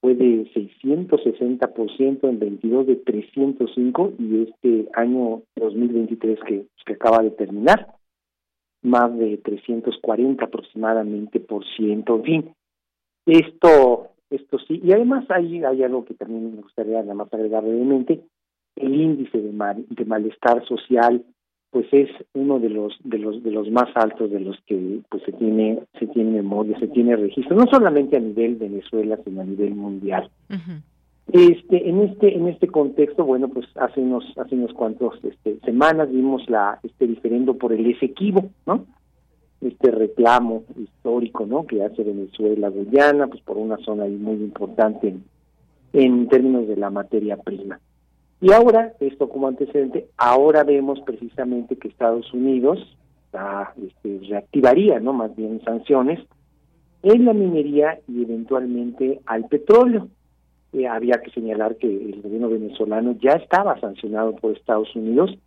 fue de 660% en 22 de 305 y este año 2023 que, que acaba de terminar más de 340 aproximadamente por ciento. En fin, esto esto sí y además hay hay algo que también me gustaría nada agregar brevemente el índice de, mal, de malestar social pues es uno de los de los de los más altos de los que pues se tiene se tiene memoria se tiene registro no solamente a nivel Venezuela sino a nivel mundial este en este en este contexto bueno pues hace unos hace unos cuantos este, semanas vimos la este diferendo por el Esequibo no este reclamo histórico no que hace Venezuela Guyana pues por una zona ahí muy importante en, términos de la materia prima y ahora, esto como antecedente, ahora vemos precisamente que Estados Unidos este, reactivaría, ¿no? Más bien sanciones en la minería y eventualmente al petróleo. Eh, había que señalar que el gobierno venezolano ya estaba sancionado por Estados Unidos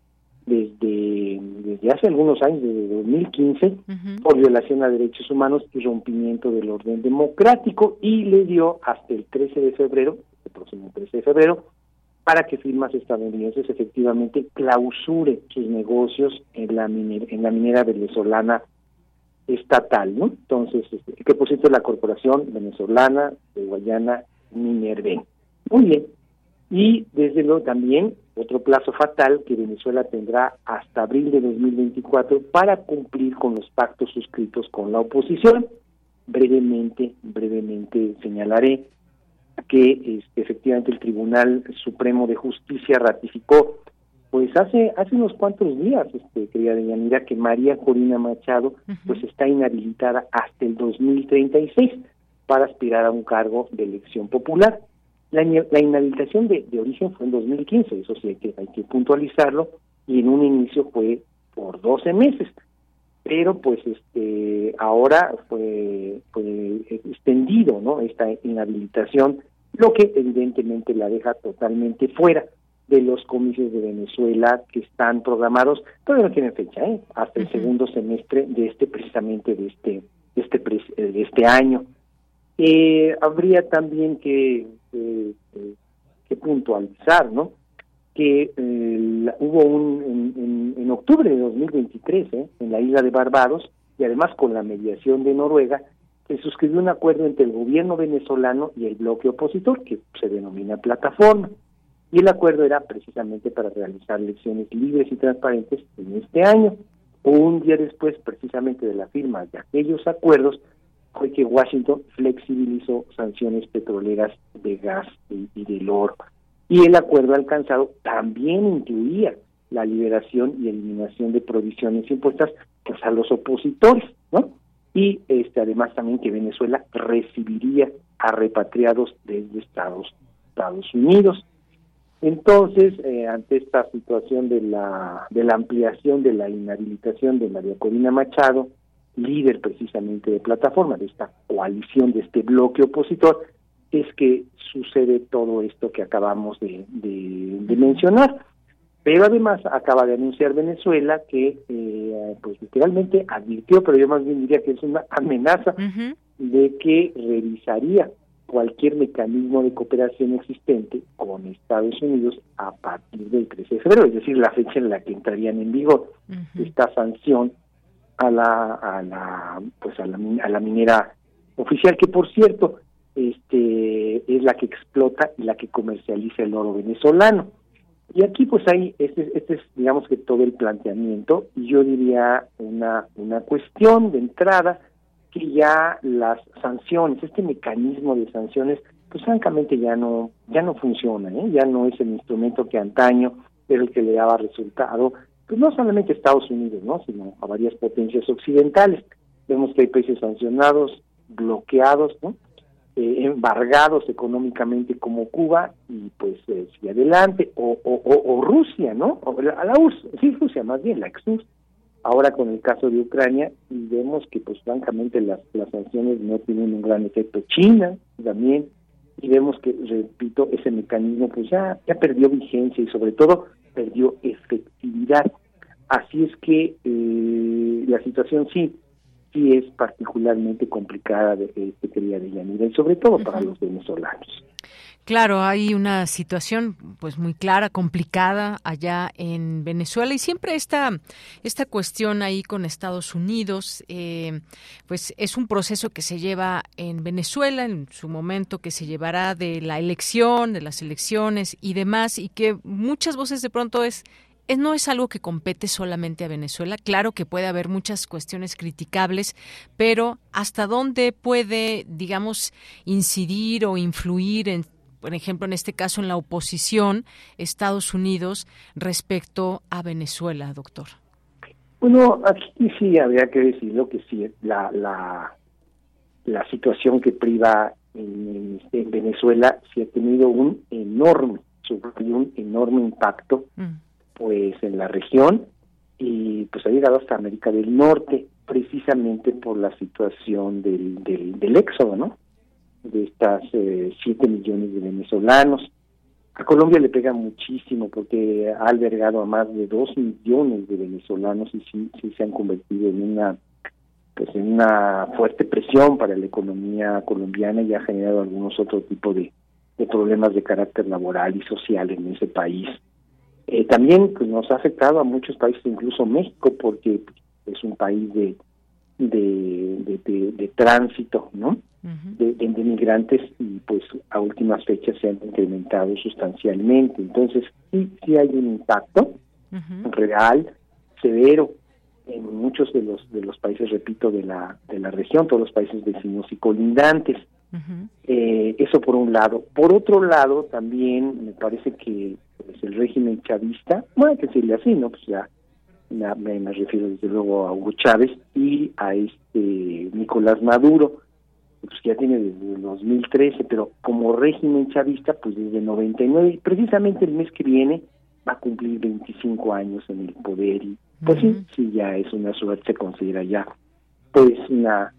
desde, desde hace algunos años, desde 2015, por violación a derechos humanos y rompimiento del orden democrático, y le dio hasta el 13 de febrero, el próximo 13 de febrero, para que firmas estadounidenses efectivamente clausure sus negocios en la minera, en la minera venezolana estatal, ¿no? Entonces, este, que por cierto la corporación venezolana de Guayana Minerven. Muy bien. Y desde luego también otro plazo fatal que Venezuela tendrá hasta abril de 2024 para cumplir con los pactos suscritos con la oposición. Brevemente, brevemente señalaré que este, efectivamente el Tribunal Supremo de Justicia ratificó pues hace hace unos cuantos días, este, querida Deyanira, que María Corina Machado pues está inhabilitada hasta el 2036 para aspirar a un cargo de elección popular. La, la inhabilitación de, de, origen fue en 2015, eso sí hay que, hay que puntualizarlo, y en un inicio fue por 12 meses, pero pues este ahora fue, fue extendido, ¿no? Esta inhabilitación lo que evidentemente la deja totalmente fuera de los comicios de Venezuela que están programados, todavía no tienen fecha, ¿eh? hasta el segundo semestre de este precisamente de este de este de este año. Eh, habría también que eh, puntualizar, ¿no? Que hubo un en, en, en, octubre de 2023 en la isla de Barbados y además con la mediación de Noruega se suscribió un acuerdo entre el gobierno venezolano y el bloque opositor, que se denomina plataforma. Y el acuerdo era precisamente para realizar elecciones libres y transparentes en este año. Un día después, precisamente de la firma de aquellos acuerdos, fue que Washington flexibilizó sanciones petroleras de gas y, del oro. Y el acuerdo alcanzado también incluía la liberación y eliminación de provisiones impuestas pues, a los opositores, ¿no? y este además también que Venezuela recibiría a repatriados desde Estados Estados Unidos. Entonces, eh, ante esta situación de la de la ampliación de la inhabilitación de María Corina Machado, líder precisamente de plataforma de esta coalición de este bloque opositor, es que sucede todo esto que acabamos de, de mencionar. Pero además acaba de anunciar Venezuela que, eh, pues literalmente advirtió, pero yo más bien diría que es una amenaza de que revisaría cualquier mecanismo de cooperación existente con Estados Unidos a partir del 13 de febrero, es decir, la fecha en la que entrarían en vigor esta sanción a la a la pues a la, a la minera oficial que por cierto este es la que explota y la que comercializa el oro venezolano Y aquí pues hay, este, este es digamos que todo el planteamiento, y yo diría una, una cuestión de entrada, que ya las sanciones, este mecanismo de sanciones, pues francamente ya no, ya no funciona, ¿eh? ya no es el instrumento que antaño era el que le daba resultado, pues no solamente Estados Unidos, ¿no? sino a varias potencias occidentales. Vemos que hay países sancionados, bloqueados, ¿no? Eh, embargados económicamente como Cuba y pues eh, si adelante o, o, o, Rusia no o la, la URSS sí Rusia más bien la ex ahora con el caso de Ucrania y vemos que pues francamente las, las sanciones no tienen un gran efecto China también y vemos que repito ese mecanismo pues ya ya perdió vigencia y sobre todo perdió efectividad así es que eh, la situación sí sí es particularmente complicada, de, este quería de Yanira, y sobre todo para los venezolanos. Claro, hay una situación pues muy clara, complicada allá en Venezuela y siempre esta esta cuestión ahí con Estados Unidos, eh, pues es un proceso que se lleva en Venezuela en su momento que se llevará de la elección, de las elecciones y demás y que muchas voces de pronto es no es algo que compete solamente a Venezuela. Claro que puede haber muchas cuestiones criticables, pero ¿hasta dónde puede, digamos, incidir o influir en por ejemplo, en este caso en la oposición, Estados Unidos respecto a Venezuela, doctor? Bueno, aquí sí habría que decirlo que sí, la, la, la situación que priva en, Venezuela sí ha tenido un enorme, un enorme impacto mm pues en la región y pues ha llegado hasta América del Norte precisamente por la situación del, del, éxodo, ¿no? De estas eh, siete millones de venezolanos. A Colombia le pega muchísimo porque ha albergado a más de dos millones de venezolanos y sí, sí se han convertido en una pues en una fuerte presión para la economía colombiana y ha generado algunos otros tipos de, de problemas de carácter laboral y social en ese país. Eh, también pues, nos ha afectado a muchos países, incluso México, porque es un país de de, de, tránsito, ¿no? de, de, migrantes y pues a últimas fechas se han incrementado sustancialmente. Entonces sí, sí hay un impacto real, severo en muchos de los de los países, repito, de la de la región, todos los países vecinos y colindantes. eh, eso por un lado. Por otro lado, también me parece que el régimen chavista, bueno, hay que decirle así, ¿no? Pues ya me, me, refiero desde luego a Hugo Chávez y a este Nicolás Maduro, pues que ya tiene desde el 2013, pero como régimen chavista, pues desde 99, y precisamente el mes que viene va a cumplir 25 años en el poder y pues sí, sí ya es una suerte, se considera ya pues una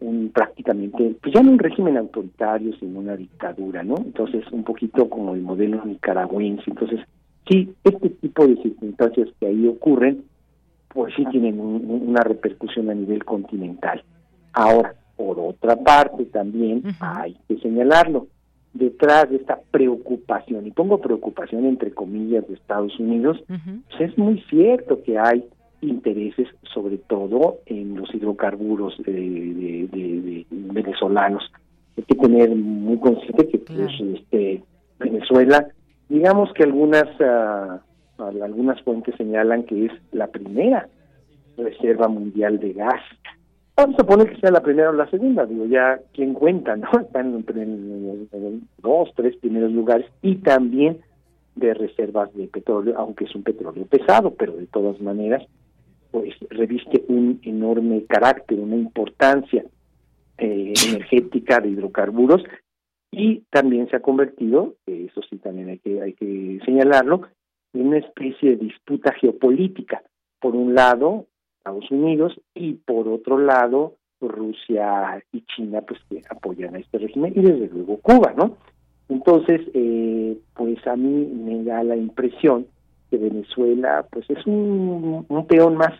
un prácticamente, pues ya no un régimen autoritario, sino una dictadura, ¿no? Entonces, un poquito como el modelo nicaragüense. Entonces, sí, este tipo de circunstancias que ahí ocurren, pues sí tienen una repercusión a nivel continental. Ahora, por otra parte, también hay que señalarlo, detrás de esta preocupación, y pongo preocupación entre comillas de Estados Unidos, pues es muy cierto que hay intereses sobre todo en los hidrocarburos de, venezolanos. Hay que tener muy consciente que pues, este, Venezuela, digamos que algunas uh, algunas fuentes señalan que es la primera reserva mundial de gas. Vamos a poner que sea la primera o la segunda, digo, ya quién cuenta, ¿no? [LAUGHS] Están entre en dos, tres primeros lugares y también de reservas de petróleo, aunque es un petróleo pesado, pero de todas maneras pues reviste un enorme carácter, una importancia eh, energética de hidrocarburos y también se ha convertido, eso sí también hay que hay que señalarlo, en una especie de disputa geopolítica. Por un lado, Estados Unidos y por otro lado, Rusia y China, pues que apoyan a este régimen y desde luego Cuba, ¿no? Entonces, eh, pues a mí me da la impresión Venezuela pues es un, peón más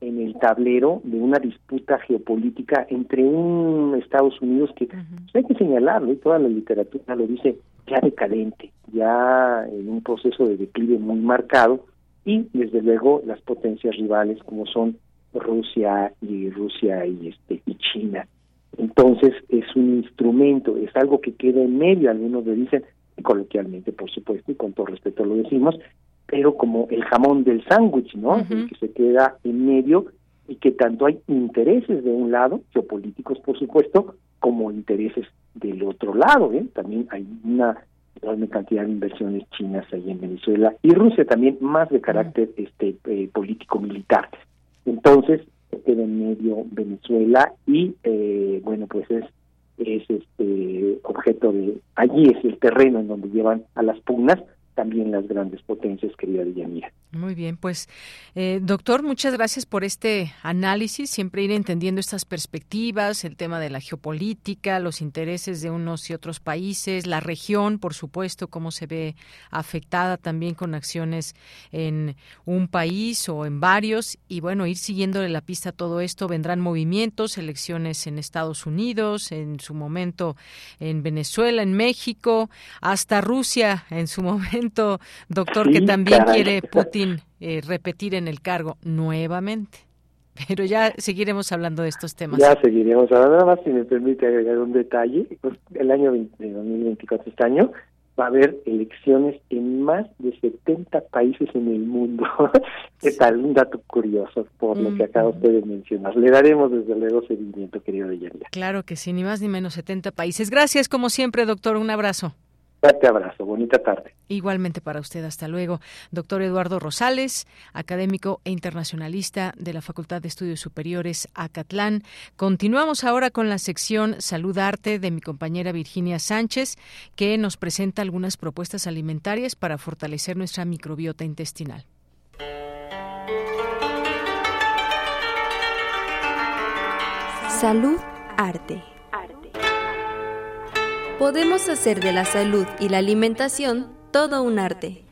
en el tablero de una disputa geopolítica entre un Estados Unidos que pues, hay que señalarlo y toda la literatura lo dice ya decadente, ya en un proceso de declive muy marcado y desde luego las potencias rivales como son Rusia y Rusia y este y China. Entonces es un instrumento, es algo que queda en medio, algunos le dicen, coloquialmente por supuesto y con todo respeto lo decimos, pero como el jamón del sándwich, ¿no? El que se queda en medio y que tanto hay intereses de un lado, geopolíticos por supuesto, como intereses del otro lado, ¿eh? También hay una enorme cantidad de inversiones chinas ahí en Venezuela y Rusia también más de carácter este eh, político militar. Entonces, se queda en medio Venezuela y eh, bueno, pues es es este objeto de allí es el terreno en donde llevan a las pugnas también las grandes potencias, querida Villamira. Muy bien, pues eh, doctor, muchas gracias por este análisis, siempre ir entendiendo estas perspectivas, el tema de la geopolítica, los intereses de unos y otros países, la región, por supuesto, cómo se ve afectada también con acciones en un país o en varios, y bueno, ir siguiéndole la pista a todo esto, vendrán movimientos, elecciones en Estados Unidos, en su momento en Venezuela, en México, hasta Rusia en su [LAUGHS] momento, doctor, que también quiere Putin eh, repetir en el cargo nuevamente. Pero ya seguiremos hablando de estos temas. Ya seguiremos hablando. Nada más, si me permite agregar un detalle. Pues, el año 2024, este año, va a haber elecciones en más de 70 países en el mundo. ¿Qué tal? Un dato curioso por lo que acaba usted de mencionar. Le daremos desde luego seguimiento, querido Deyanira. Claro que sí, ni más ni menos 70 países. Gracias, como siempre, doctor. Un abrazo. Fuerte abrazo, bonita tarde. Igualmente para usted, hasta luego. Doctor Eduardo Rosales, académico e internacionalista de la Facultad de Estudios Superiores Acatlán. Continuamos ahora con la sección Salud Arte de mi compañera Virginia Sánchez, que nos presenta algunas propuestas alimentarias para fortalecer nuestra microbiota intestinal. Salud Arte. Podemos hacer de la salud y la alimentación todo un arte.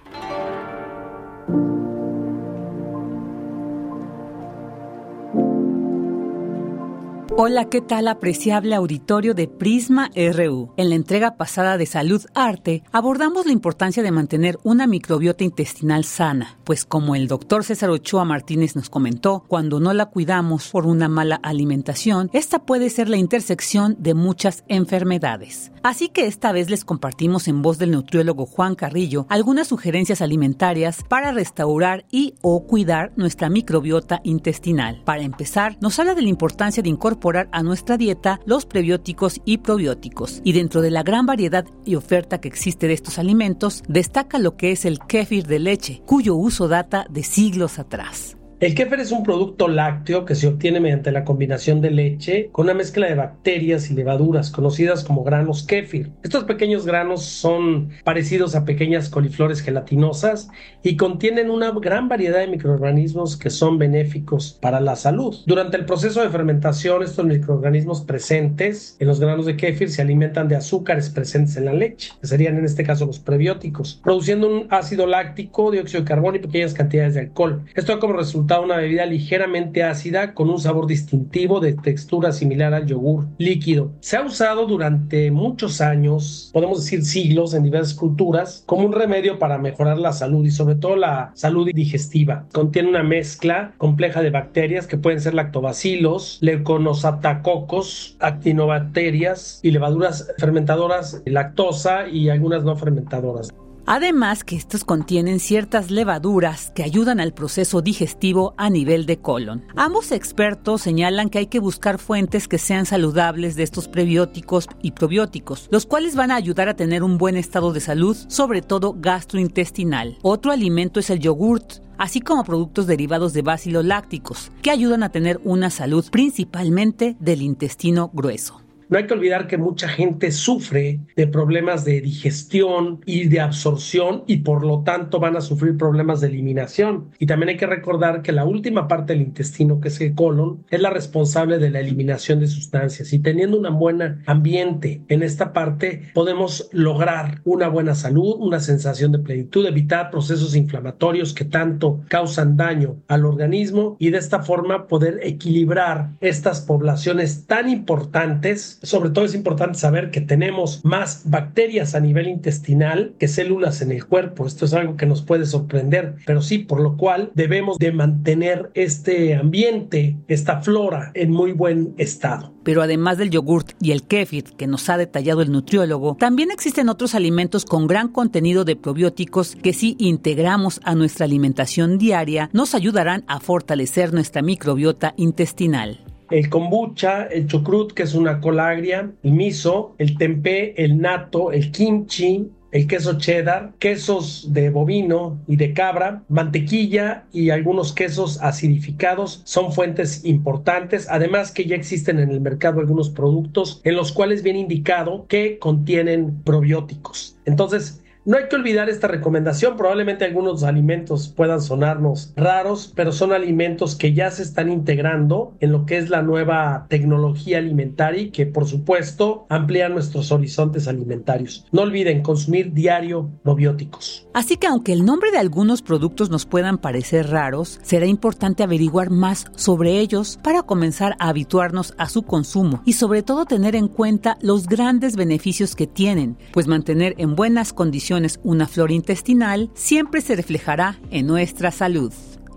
Hola, ¿qué tal apreciable auditorio de Prisma RU? En la entrega pasada de Salud Arte abordamos la importancia de mantener una microbiota intestinal sana, pues como el doctor César Ochoa Martínez nos comentó, cuando no la cuidamos por una mala alimentación, esta puede ser la intersección de muchas enfermedades. Así que esta vez les compartimos en voz del nutriólogo Juan Carrillo algunas sugerencias alimentarias para restaurar y o cuidar nuestra microbiota intestinal. Para empezar, nos habla de la importancia de incorporar a nuestra dieta los prebióticos y probióticos. Y dentro de la gran variedad y oferta que existe de estos alimentos, destaca lo que es el kéfir de leche, cuyo uso data de siglos atrás. El kéfir es un producto lácteo que se obtiene mediante la combinación de leche con una mezcla de bacterias y levaduras conocidas como granos kéfir. Estos pequeños granos son parecidos a pequeñas coliflores gelatinosas y contienen una gran variedad de microorganismos que son benéficos para la salud. Durante el proceso de fermentación, estos microorganismos presentes en los granos de kéfir se alimentan de azúcares presentes en la leche, que serían en este caso los prebióticos, produciendo un ácido láctico, dióxido de carbono y pequeñas cantidades de alcohol. Esto como resultado una bebida ligeramente ácida con un sabor distintivo de textura similar al yogur líquido. Se ha usado durante muchos años, podemos decir siglos, en diversas culturas, como un remedio para mejorar la salud y sobre todo la salud digestiva. Contiene una mezcla compleja de bacterias que pueden ser lactobacilos, leuconosatacocos, actinobacterias y levaduras fermentadoras, lactosa y algunas no fermentadoras. Además que estos contienen ciertas levaduras que ayudan al proceso digestivo a nivel de colon. Ambos expertos señalan que hay que buscar fuentes que sean saludables de estos prebióticos y probióticos, los cuales van a ayudar a tener un buen estado de salud, sobre todo gastrointestinal. Otro alimento es el yogurt, así como productos derivados de lácticos, que ayudan a tener una salud principalmente del intestino grueso. No hay que olvidar que mucha gente sufre de problemas de digestión y de absorción y por lo tanto van a sufrir problemas de eliminación. Y también hay que recordar que la última parte del intestino, que es el colon, es la responsable de la eliminación de sustancias. Y teniendo un buen ambiente en esta parte, podemos lograr una buena salud, una sensación de plenitud, evitar procesos inflamatorios que tanto causan daño al organismo y de esta forma poder equilibrar estas poblaciones tan importantes Sobre todo es importante saber que tenemos más bacterias a nivel intestinal que células en el cuerpo. Esto es algo que nos puede sorprender, pero sí, por lo cual debemos de mantener este ambiente, esta flora en muy buen estado. Pero además del yogurt y el kefir que nos ha detallado el nutriólogo, también existen otros alimentos con gran contenido de probióticos que si integramos a nuestra alimentación diaria nos ayudarán a fortalecer nuestra microbiota intestinal el kombucha, el chucrut, que es una cola agria, el miso, el tempeh, el nato, el kimchi, el queso cheddar, quesos de bovino y de cabra, mantequilla y algunos quesos acidificados son fuentes importantes, además que ya existen en el mercado algunos productos en los cuales viene indicado que contienen probióticos. Entonces, no hay que olvidar esta recomendación. Probablemente algunos alimentos puedan sonarnos raros, pero son alimentos que ya se están integrando en lo que es la nueva tecnología alimentaria y que por supuesto amplían nuestros horizontes alimentarios. No olviden consumir diario probióticos. Así que aunque el nombre de algunos productos nos puedan parecer raros, será importante averiguar más sobre ellos para comenzar a habituarnos a su consumo y sobre todo tener en cuenta los grandes beneficios que tienen, pues mantener en buenas condiciones una flora intestinal siempre se reflejará en nuestra salud.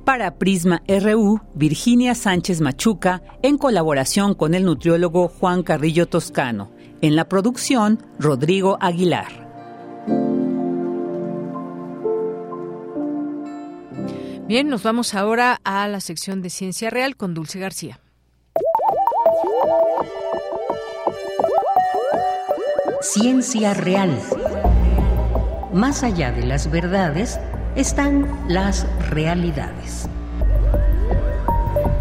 Para Prisma RU, Virginia Sánchez Machuca, en colaboración con el nutriólogo Juan Carrillo Toscano. En la producción, Rodrigo Aguilar. Bien, nos vamos ahora a la sección de Ciencia Real con Dulce García. Ciencia Real. Más allá de las verdades están las realidades.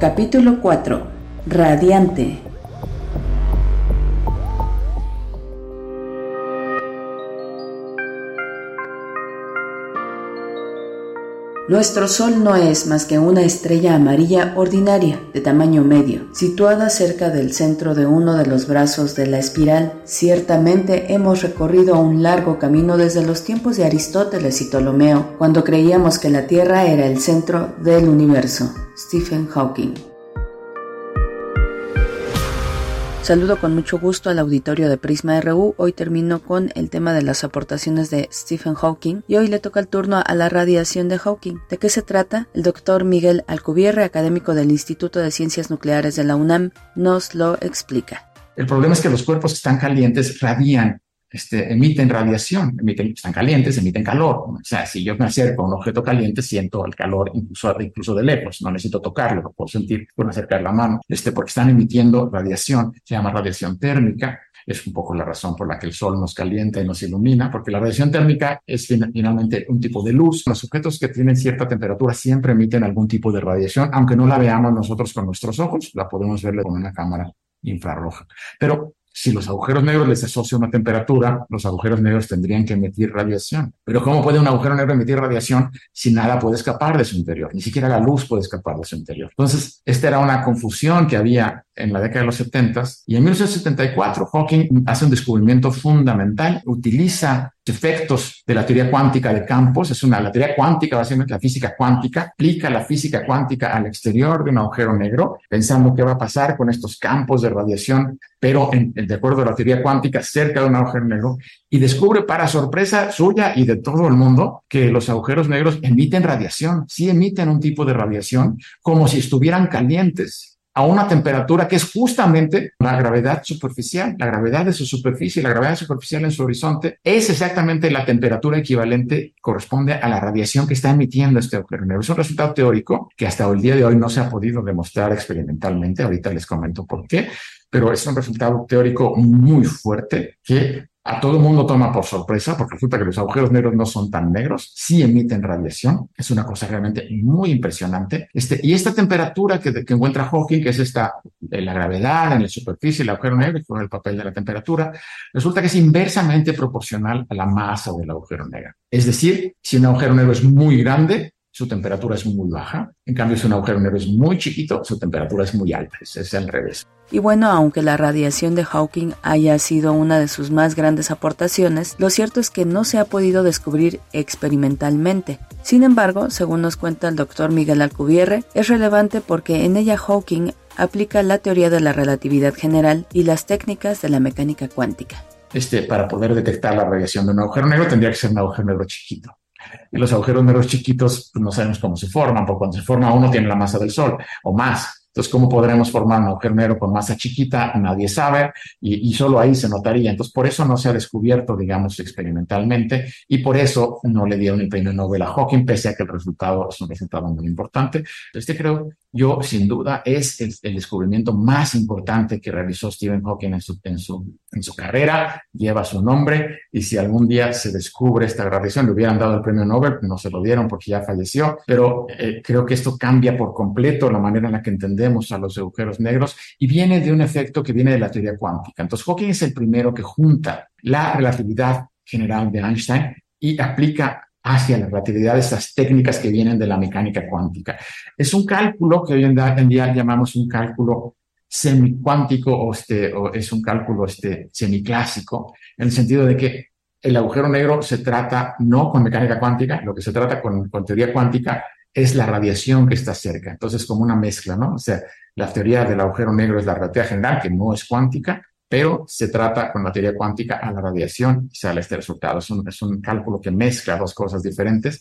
Capítulo 4. Radiante. Nuestro Sol no es más que una estrella amarilla ordinaria de tamaño medio, situada cerca del centro de uno de los brazos de la espiral. Ciertamente hemos recorrido un largo camino desde los tiempos de Aristóteles y Ptolomeo, cuando creíamos que la Tierra era el centro del universo. Stephen Hawking Saludo con mucho gusto al auditorio de Prisma RU. Hoy termino con el tema de las aportaciones de Stephen Hawking y hoy le toca el turno a la radiación de Hawking. ¿De qué se trata? El doctor Miguel Alcubierre, académico del Instituto de Ciencias Nucleares de la UNAM, nos lo explica. El problema es que los cuerpos que están calientes radian este, emiten radiación, emiten, están calientes, emiten calor. O sea, si yo me acerco a un objeto caliente, siento el calor incluso, incluso de lejos, no necesito tocarlo, lo puedo sentir por acercar la mano, este, porque están emitiendo radiación, se llama radiación térmica, es un poco la razón por la que el sol nos calienta y nos ilumina, porque la radiación térmica es finalmente un tipo de luz. Los objetos que tienen cierta temperatura siempre emiten algún tipo de radiación, aunque no la veamos nosotros con nuestros ojos, la podemos ver con una cámara infrarroja. Pero si los agujeros negros les asocia una temperatura, los agujeros negros tendrían que emitir radiación. Pero ¿cómo puede un agujero negro emitir radiación si nada puede escapar de su interior? Ni siquiera la luz puede escapar de su interior. Entonces, esta era una confusión que había en la década de los 70 y en 1974 Hawking hace un descubrimiento fundamental, utiliza efectos de la teoría cuántica de campos, es una, teoría cuántica, básicamente la física cuántica, aplica la física cuántica al exterior de un agujero negro, pensando qué va a pasar con estos campos de radiación, pero de acuerdo a la teoría cuántica, cerca de un agujero negro, y descubre para sorpresa suya y de todo el mundo que los agujeros negros emiten radiación, sí emiten un tipo de radiación como si estuvieran calientes a una temperatura que es justamente la gravedad superficial, la gravedad de su superficie, la gravedad superficial en su horizonte, es exactamente la temperatura equivalente, corresponde a la radiación que está emitiendo este agujero negro. Es un resultado teórico que hasta el día de hoy no se ha podido demostrar experimentalmente, ahorita les comento por qué, pero es un resultado teórico muy fuerte que a todo el mundo toma por sorpresa, porque resulta que los agujeros negros no son tan negros, sí emiten radiación, es una cosa realmente muy impresionante. Este, y esta temperatura que, que encuentra Hawking, que es esta, la gravedad en la superficie del agujero negro, que el papel de la temperatura, resulta que es inversamente proporcional a la masa del agujero negro. Es decir, si un agujero negro es muy grande, su temperatura es muy baja. En cambio, si un agujero negro es muy chiquito, su temperatura es muy alta. Es, es al revés. Y bueno, aunque la radiación de Hawking haya sido una de sus más grandes aportaciones, lo cierto es que no se ha podido descubrir experimentalmente. Sin embargo, según nos cuenta el doctor Miguel Alcubierre, es relevante porque en ella Hawking aplica la teoría de la relatividad general y las técnicas de la mecánica cuántica. Este, para poder detectar la radiación de un agujero negro tendría que ser un agujero negro chiquito. Y los agujeros negros chiquitos pues, no sabemos cómo se forman, porque cuando se forma uno tiene la masa del Sol o más. Entonces, ¿cómo podremos formar un agujero negro con masa chiquita? Nadie sabe y, y, solo ahí se notaría. Entonces, por eso no se ha descubierto, digamos, experimentalmente y por eso no le dieron el premio Nobel a Hawking, pese a que el resultado es un resultado muy importante. Este creo yo, sin duda, es el, descubrimiento más importante que realizó Stephen Hawking en su carrera, lleva su nombre y si algún día se descubre esta radiación, le hubieran dado el premio Nobel, no se lo dieron porque ya falleció, pero eh, creo que esto cambia por completo la manera en la que entendemos a los agujeros negros y viene de un efecto que viene de la teoría cuántica. Entonces, Hawking es el primero que junta la relatividad general de Einstein y aplica hacia la relatividad estas técnicas que vienen de la mecánica cuántica. Es un cálculo que hoy en día llamamos un cálculo semicuántico o, este, o es un cálculo este, semiclásico, en el sentido de que el agujero negro se trata no con mecánica cuántica, lo que se trata con, con teoría cuántica es la radiación que está cerca. Entonces, como una mezcla, ¿no? O sea, la teoría del agujero negro es la relatividad general, que no es cuántica, pero se trata con la teoría cuántica a la radiación y sale este resultado. Es un, es un cálculo que mezcla dos cosas diferentes.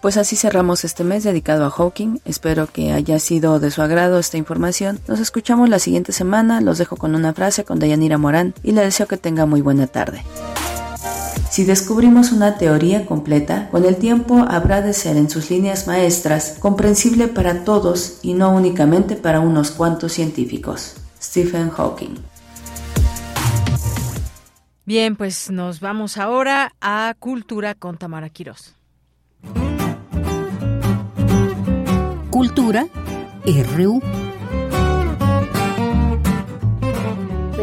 Pues así cerramos este mes dedicado a Hawking. Espero que haya sido de su agrado esta información. Nos escuchamos la siguiente semana. Los dejo con una frase con Dayanira Morán y le deseo que tenga muy buena tarde. Si descubrimos una teoría completa, con el tiempo habrá de ser en sus líneas maestras comprensible para todos y no únicamente para unos cuantos científicos. Stephen Hawking. Bien, pues nos vamos ahora a Cultura con Tamara Quirós. Cultura RU.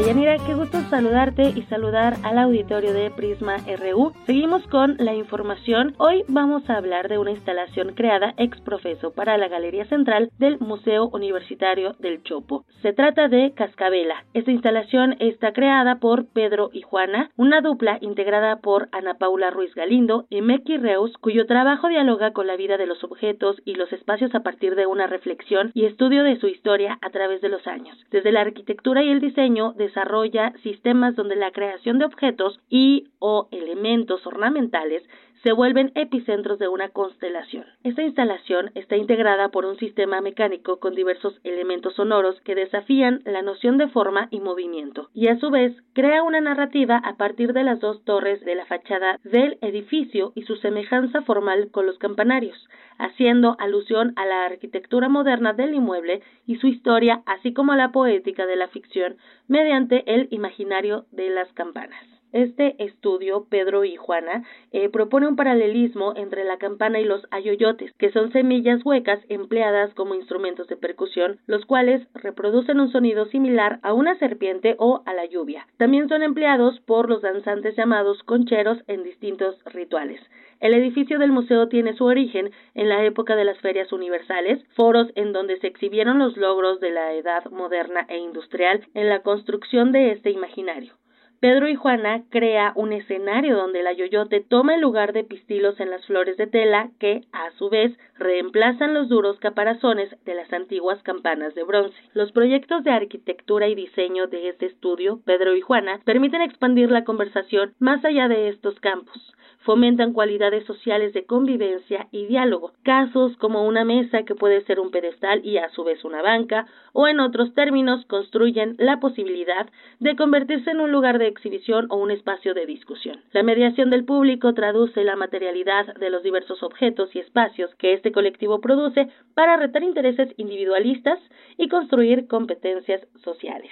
Yanira, qué gusto saludarte y saludar al auditorio de Prisma RU. Seguimos con la información. Hoy vamos a hablar de una instalación creada ex profeso para la Galería Central del Museo Universitario del Chopo. Se trata de Cascabela. Esta instalación está creada por Pedro y Juana, una dupla integrada por Ana Paula Ruiz Galindo y Meki Reus, cuyo trabajo dialoga con la vida de los objetos y los espacios a partir de una reflexión y estudio de su historia a través de los años. Desde la arquitectura y el diseño de desarrolla sistemas donde la creación de objetos y o elementos ornamentales se vuelven epicentros de una constelación. Esta instalación está integrada por un sistema mecánico con diversos elementos sonoros que desafían la noción de forma y movimiento, y a su vez crea una narrativa a partir de las dos torres de la fachada del edificio y su semejanza formal con los campanarios, haciendo alusión a la arquitectura moderna del inmueble y su historia, así como a la poética de la ficción mediante el imaginario de las campanas. Este estudio, Pedro y Juana, eh, propone un paralelismo entre la campana y los ayoyotes, que son semillas huecas empleadas como instrumentos de percusión, los cuales reproducen un sonido similar a una serpiente o a la lluvia. También son empleados por los danzantes llamados concheros en distintos rituales. El edificio del museo tiene su origen en la época de las ferias universales, foros en donde se exhibieron los logros de la edad moderna e industrial en la construcción de este imaginario. Pedro y Juana crea un escenario donde la yoyote toma el lugar de pistilos en las flores de tela que, a su vez, reemplazan los duros caparazones de las antiguas campanas de bronce. Los proyectos de arquitectura y diseño de este estudio, Pedro y Juana, permiten expandir la conversación más allá de estos campos fomentan cualidades sociales de convivencia y diálogo, casos como una mesa que puede ser un pedestal y a su vez una banca, o en otros términos construyen la posibilidad de convertirse en un lugar de exhibición o un espacio de discusión. La mediación del público traduce la materialidad de los diversos objetos y espacios que este colectivo produce para retar intereses individualistas y construir competencias sociales.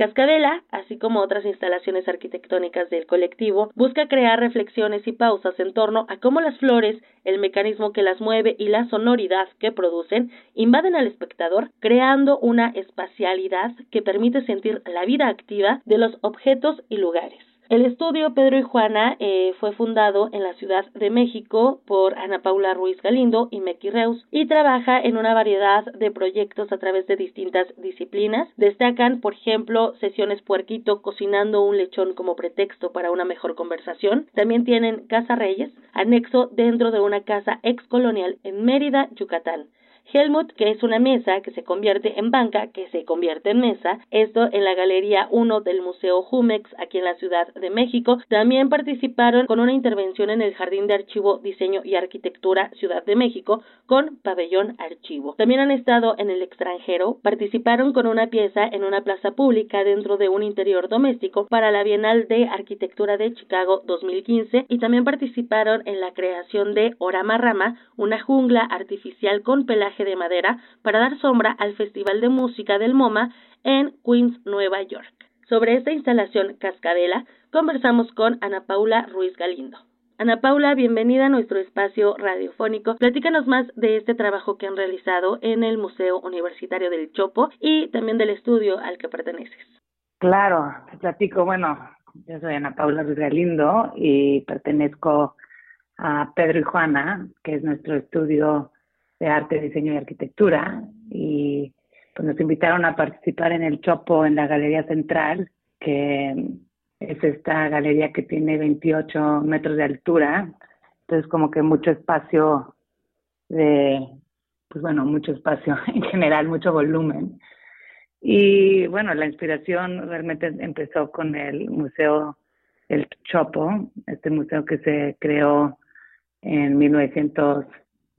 Cascabela, así como otras instalaciones arquitectónicas del colectivo, busca crear reflexiones y pausas en torno a cómo las flores, el mecanismo que las mueve y la sonoridad que producen invaden al espectador, creando una espacialidad que permite sentir la vida activa de los objetos y lugares. El estudio Pedro y Juana eh, fue fundado en la Ciudad de México por Ana Paula Ruiz Galindo y Mecky Reus y trabaja en una variedad de proyectos a través de distintas disciplinas. Destacan, por ejemplo, sesiones puerquito cocinando un lechón como pretexto para una mejor conversación. También tienen Casa Reyes, anexo dentro de una casa ex colonial en Mérida, Yucatán. Helmut, que es una mesa que se convierte en banca, que se convierte en mesa, esto en la Galería 1 del Museo Jumex, aquí en la Ciudad de México. También participaron con una intervención en el Jardín de Archivo, Diseño y Arquitectura Ciudad de México con Pabellón Archivo. También han estado en el extranjero, participaron con una pieza en una plaza pública dentro de un interior doméstico para la Bienal de Arquitectura de Chicago 2015 y también participaron en la creación de Orama Rama, una jungla artificial con pelaje de madera para dar sombra al Festival de Música del MoMA en Queens, Nueva York. Sobre esta instalación Cascadela conversamos con Ana Paula Ruiz Galindo. Ana Paula, bienvenida a nuestro espacio radiofónico. Platícanos más de este trabajo que han realizado en el Museo Universitario del Chopo y también del estudio al que perteneces. Claro, te platico. Bueno, yo soy Ana Paula Ruiz Galindo y pertenezco a Pedro y Juana, que es nuestro estudio de arte, diseño y arquitectura y pues nos invitaron a participar en el Chopo en la Galería Central, que es esta galería que tiene 28 metros de altura, entonces como que mucho espacio de, pues bueno, mucho espacio [LAUGHS] en general, mucho volumen. Y bueno, la inspiración realmente empezó con el Museo El Chopo, este museo que se creó en 1900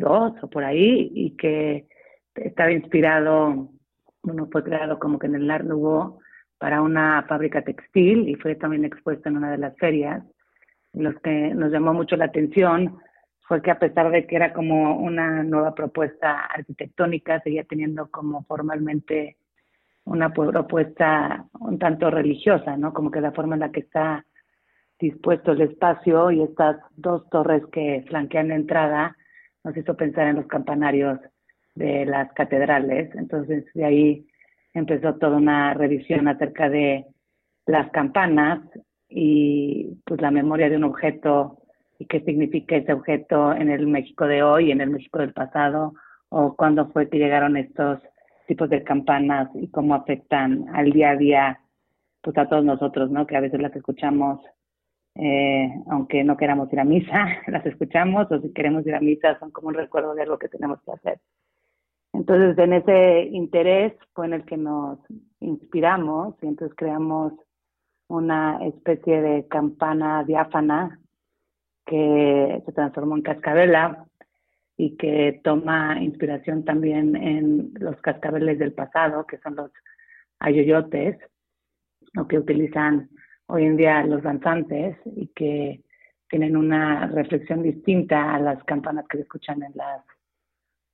dos o por ahí, y que estaba inspirado, bueno, fue creado como que en el Art Nouveau para una fábrica textil y fue también expuesto en una de las ferias. Lo que nos llamó mucho la atención fue que a pesar de que era como una nueva propuesta arquitectónica, seguía teniendo como formalmente una propuesta un tanto religiosa, ¿no? Como que la forma en la que está dispuesto el espacio y estas dos torres que flanquean la entrada nos hizo pensar en los campanarios de las catedrales. Entonces de ahí empezó toda una revisión acerca de las campanas y pues la memoria de un objeto y qué significa ese objeto en el México de hoy, en el México del pasado, o cuándo fue que llegaron estos tipos de campanas y cómo afectan al día a día pues a todos nosotros, ¿no? Que a veces las escuchamos eh, aunque no queramos ir a misa, [LAUGHS] las escuchamos o si queremos ir a misa son como un recuerdo de algo que tenemos que hacer. Entonces, en ese interés fue en el que nos inspiramos y entonces creamos una especie de campana diáfana que se transformó en cascabela y que toma inspiración también en los cascabeles del pasado, que son los ayoyotes, o que utilizan hoy en día los danzantes y que tienen una reflexión distinta a las campanas que se escuchan en las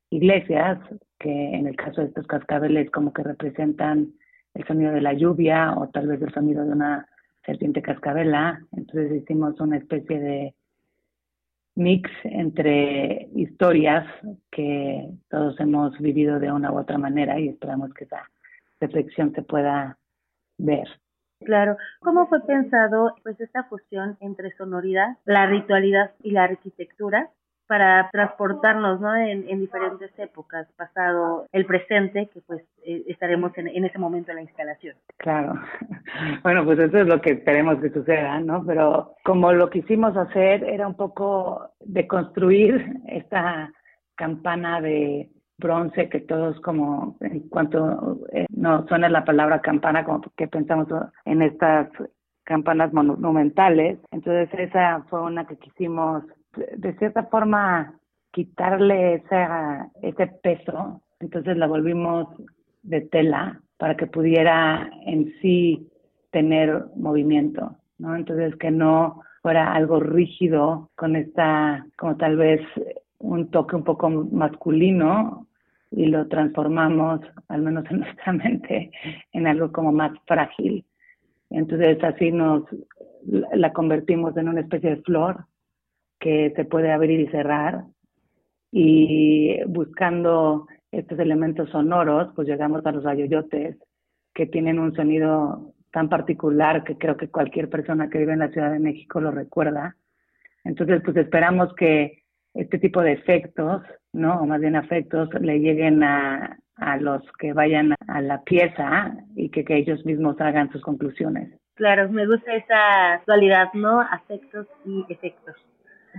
iglesias, que en el caso de estos cascabeles como que representan el sonido de la lluvia o tal vez el sonido de una serpiente cascabela. Entonces hicimos una especie de mix entre historias que todos hemos vivido de una u otra manera y esperamos que esa reflexión se pueda ver. Claro. ¿Cómo fue pensado pues esta fusión entre sonoridad, la ritualidad y la arquitectura para transportarnos ¿no? en, diferentes épocas, pasado, el presente, que pues eh, estaremos en, ese momento en la instalación. Claro. [LAUGHS] Bueno, pues eso es lo que esperemos que suceda, ¿no? Pero como lo quisimos hacer era un poco de construir esta campana de bronce que todos como en cuanto eh, no suena la palabra campana como que pensamos en estas campanas monumentales. Entonces esa fue una que quisimos de cierta forma quitarle esa, ese peso. Entonces la volvimos de tela para que pudiera en sí tener movimiento no entonces que no fuera algo rígido con esta como tal vez un toque un poco masculino y lo transformamos, al menos en [LAUGHS] nuestra mente, en algo como más frágil. Entonces así nos la convertimos en una especie de flor que se puede abrir y cerrar y buscando estos elementos sonoros, pues llegamos a los ayoyotes que tienen un sonido tan particular que creo que cualquier persona que vive en la Ciudad de México lo recuerda. Entonces, pues esperamos que este tipo de efectos, ¿no? O más bien afectos, le lleguen a, a los que vayan a la pieza y que, que ellos mismos hagan sus conclusiones. Claro, me gusta esa dualidad, ¿no? Afectos y efectos.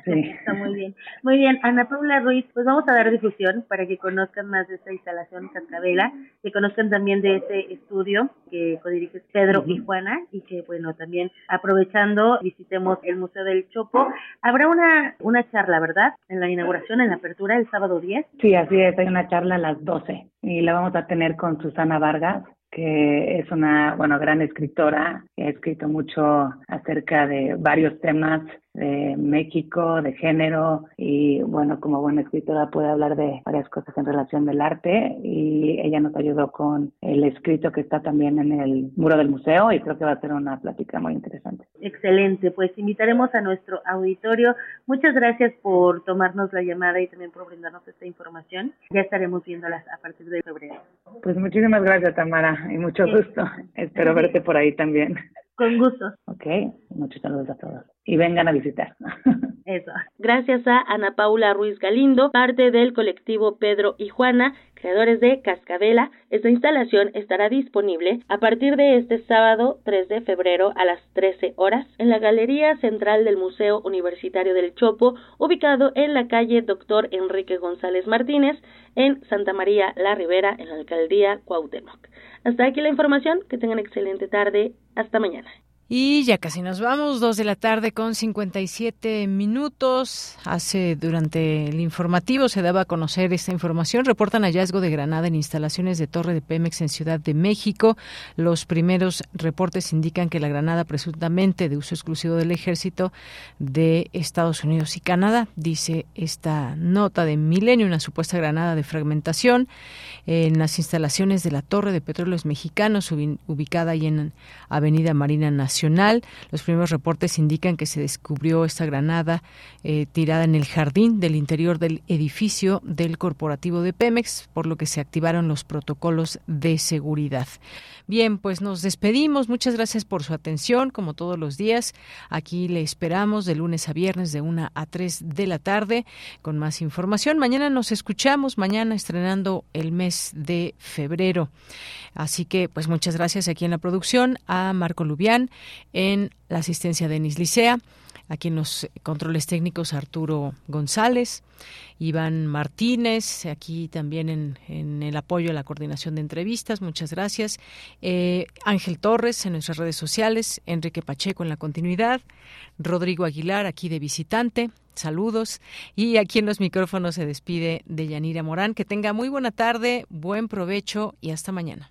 Sí. Está muy bien. Muy bien, Ana Paula Ruiz, pues vamos a dar difusión para que conozcan más de esta instalación Cascabela, que conozcan también de este estudio que codirige Pedro y Juana y que, bueno, también aprovechando, visitemos el Museo del Chopo. Habrá una, una charla, ¿verdad? En la inauguración, en la apertura, el sábado 10. Sí, así es, hay una charla a las 12 y la vamos a tener con Susana Vargas, que es una, bueno, gran escritora, que ha escrito mucho acerca de varios temas de México, de género y bueno, como buena escritora puede hablar de varias cosas en relación del arte y ella nos ayudó con el escrito que está también en el muro del museo y creo que va a ser una plática muy interesante. Excelente, pues invitaremos a nuestro auditorio. Muchas gracias por tomarnos la llamada y también por brindarnos esta información. Ya estaremos viéndolas a partir de febrero. Pues muchísimas gracias Tamara y mucho gusto. Espero verte por ahí también. Con gusto. Ok, muchos saludos a todos. Y vengan a visitar. [LAUGHS] Eso. Gracias a Ana Paula Ruiz Galindo, parte del colectivo Pedro y Juana, creadores de Cascabela. Esta instalación estará disponible a partir de este sábado 3 de febrero a las 13 horas en la Galería Central del Museo Universitario del Chopo, ubicado en la calle Doctor Enrique González Martínez, en Santa María La Ribera, en la alcaldía Cuauhtémoc. Hasta aquí la información. Que tengan excelente tarde. Hasta mañana. Y ya casi nos vamos, dos de la tarde con 57 minutos. Hace durante el informativo se daba a conocer esta información. Reportan hallazgo de granada en instalaciones de Torre de Pemex en Ciudad de México. Los primeros reportes indican que la granada presuntamente de uso exclusivo del ejército de Estados Unidos y Canadá, dice esta nota de Milenio, una supuesta granada de fragmentación en las instalaciones de la Torre de Petróleos Mexicanos, ubicada ahí en Avenida Marina Nacional los primeros reportes indican que se descubrió esta granada eh, tirada en el jardín del interior del edificio del corporativo de Pemex, por lo que se activaron los protocolos de seguridad. Bien, pues nos despedimos. Muchas gracias por su atención, como todos los días. Aquí le esperamos de lunes a viernes de 1 a 3 de la tarde con más información. Mañana nos escuchamos, mañana estrenando el mes de febrero. Así que, pues muchas gracias aquí en la producción a Marco Lubián, en la asistencia de Denis Licea, aquí en los controles técnicos Arturo González, Iván Martínez, aquí también en, el apoyo a la coordinación de entrevistas, muchas gracias. Eh, Ángel Torres en nuestras redes sociales, Enrique Pacheco en la continuidad, Rodrigo Aguilar aquí de visitante, saludos. Y aquí en los micrófonos se despide de Yanira Morán. Que tenga muy buena tarde, buen provecho y hasta mañana.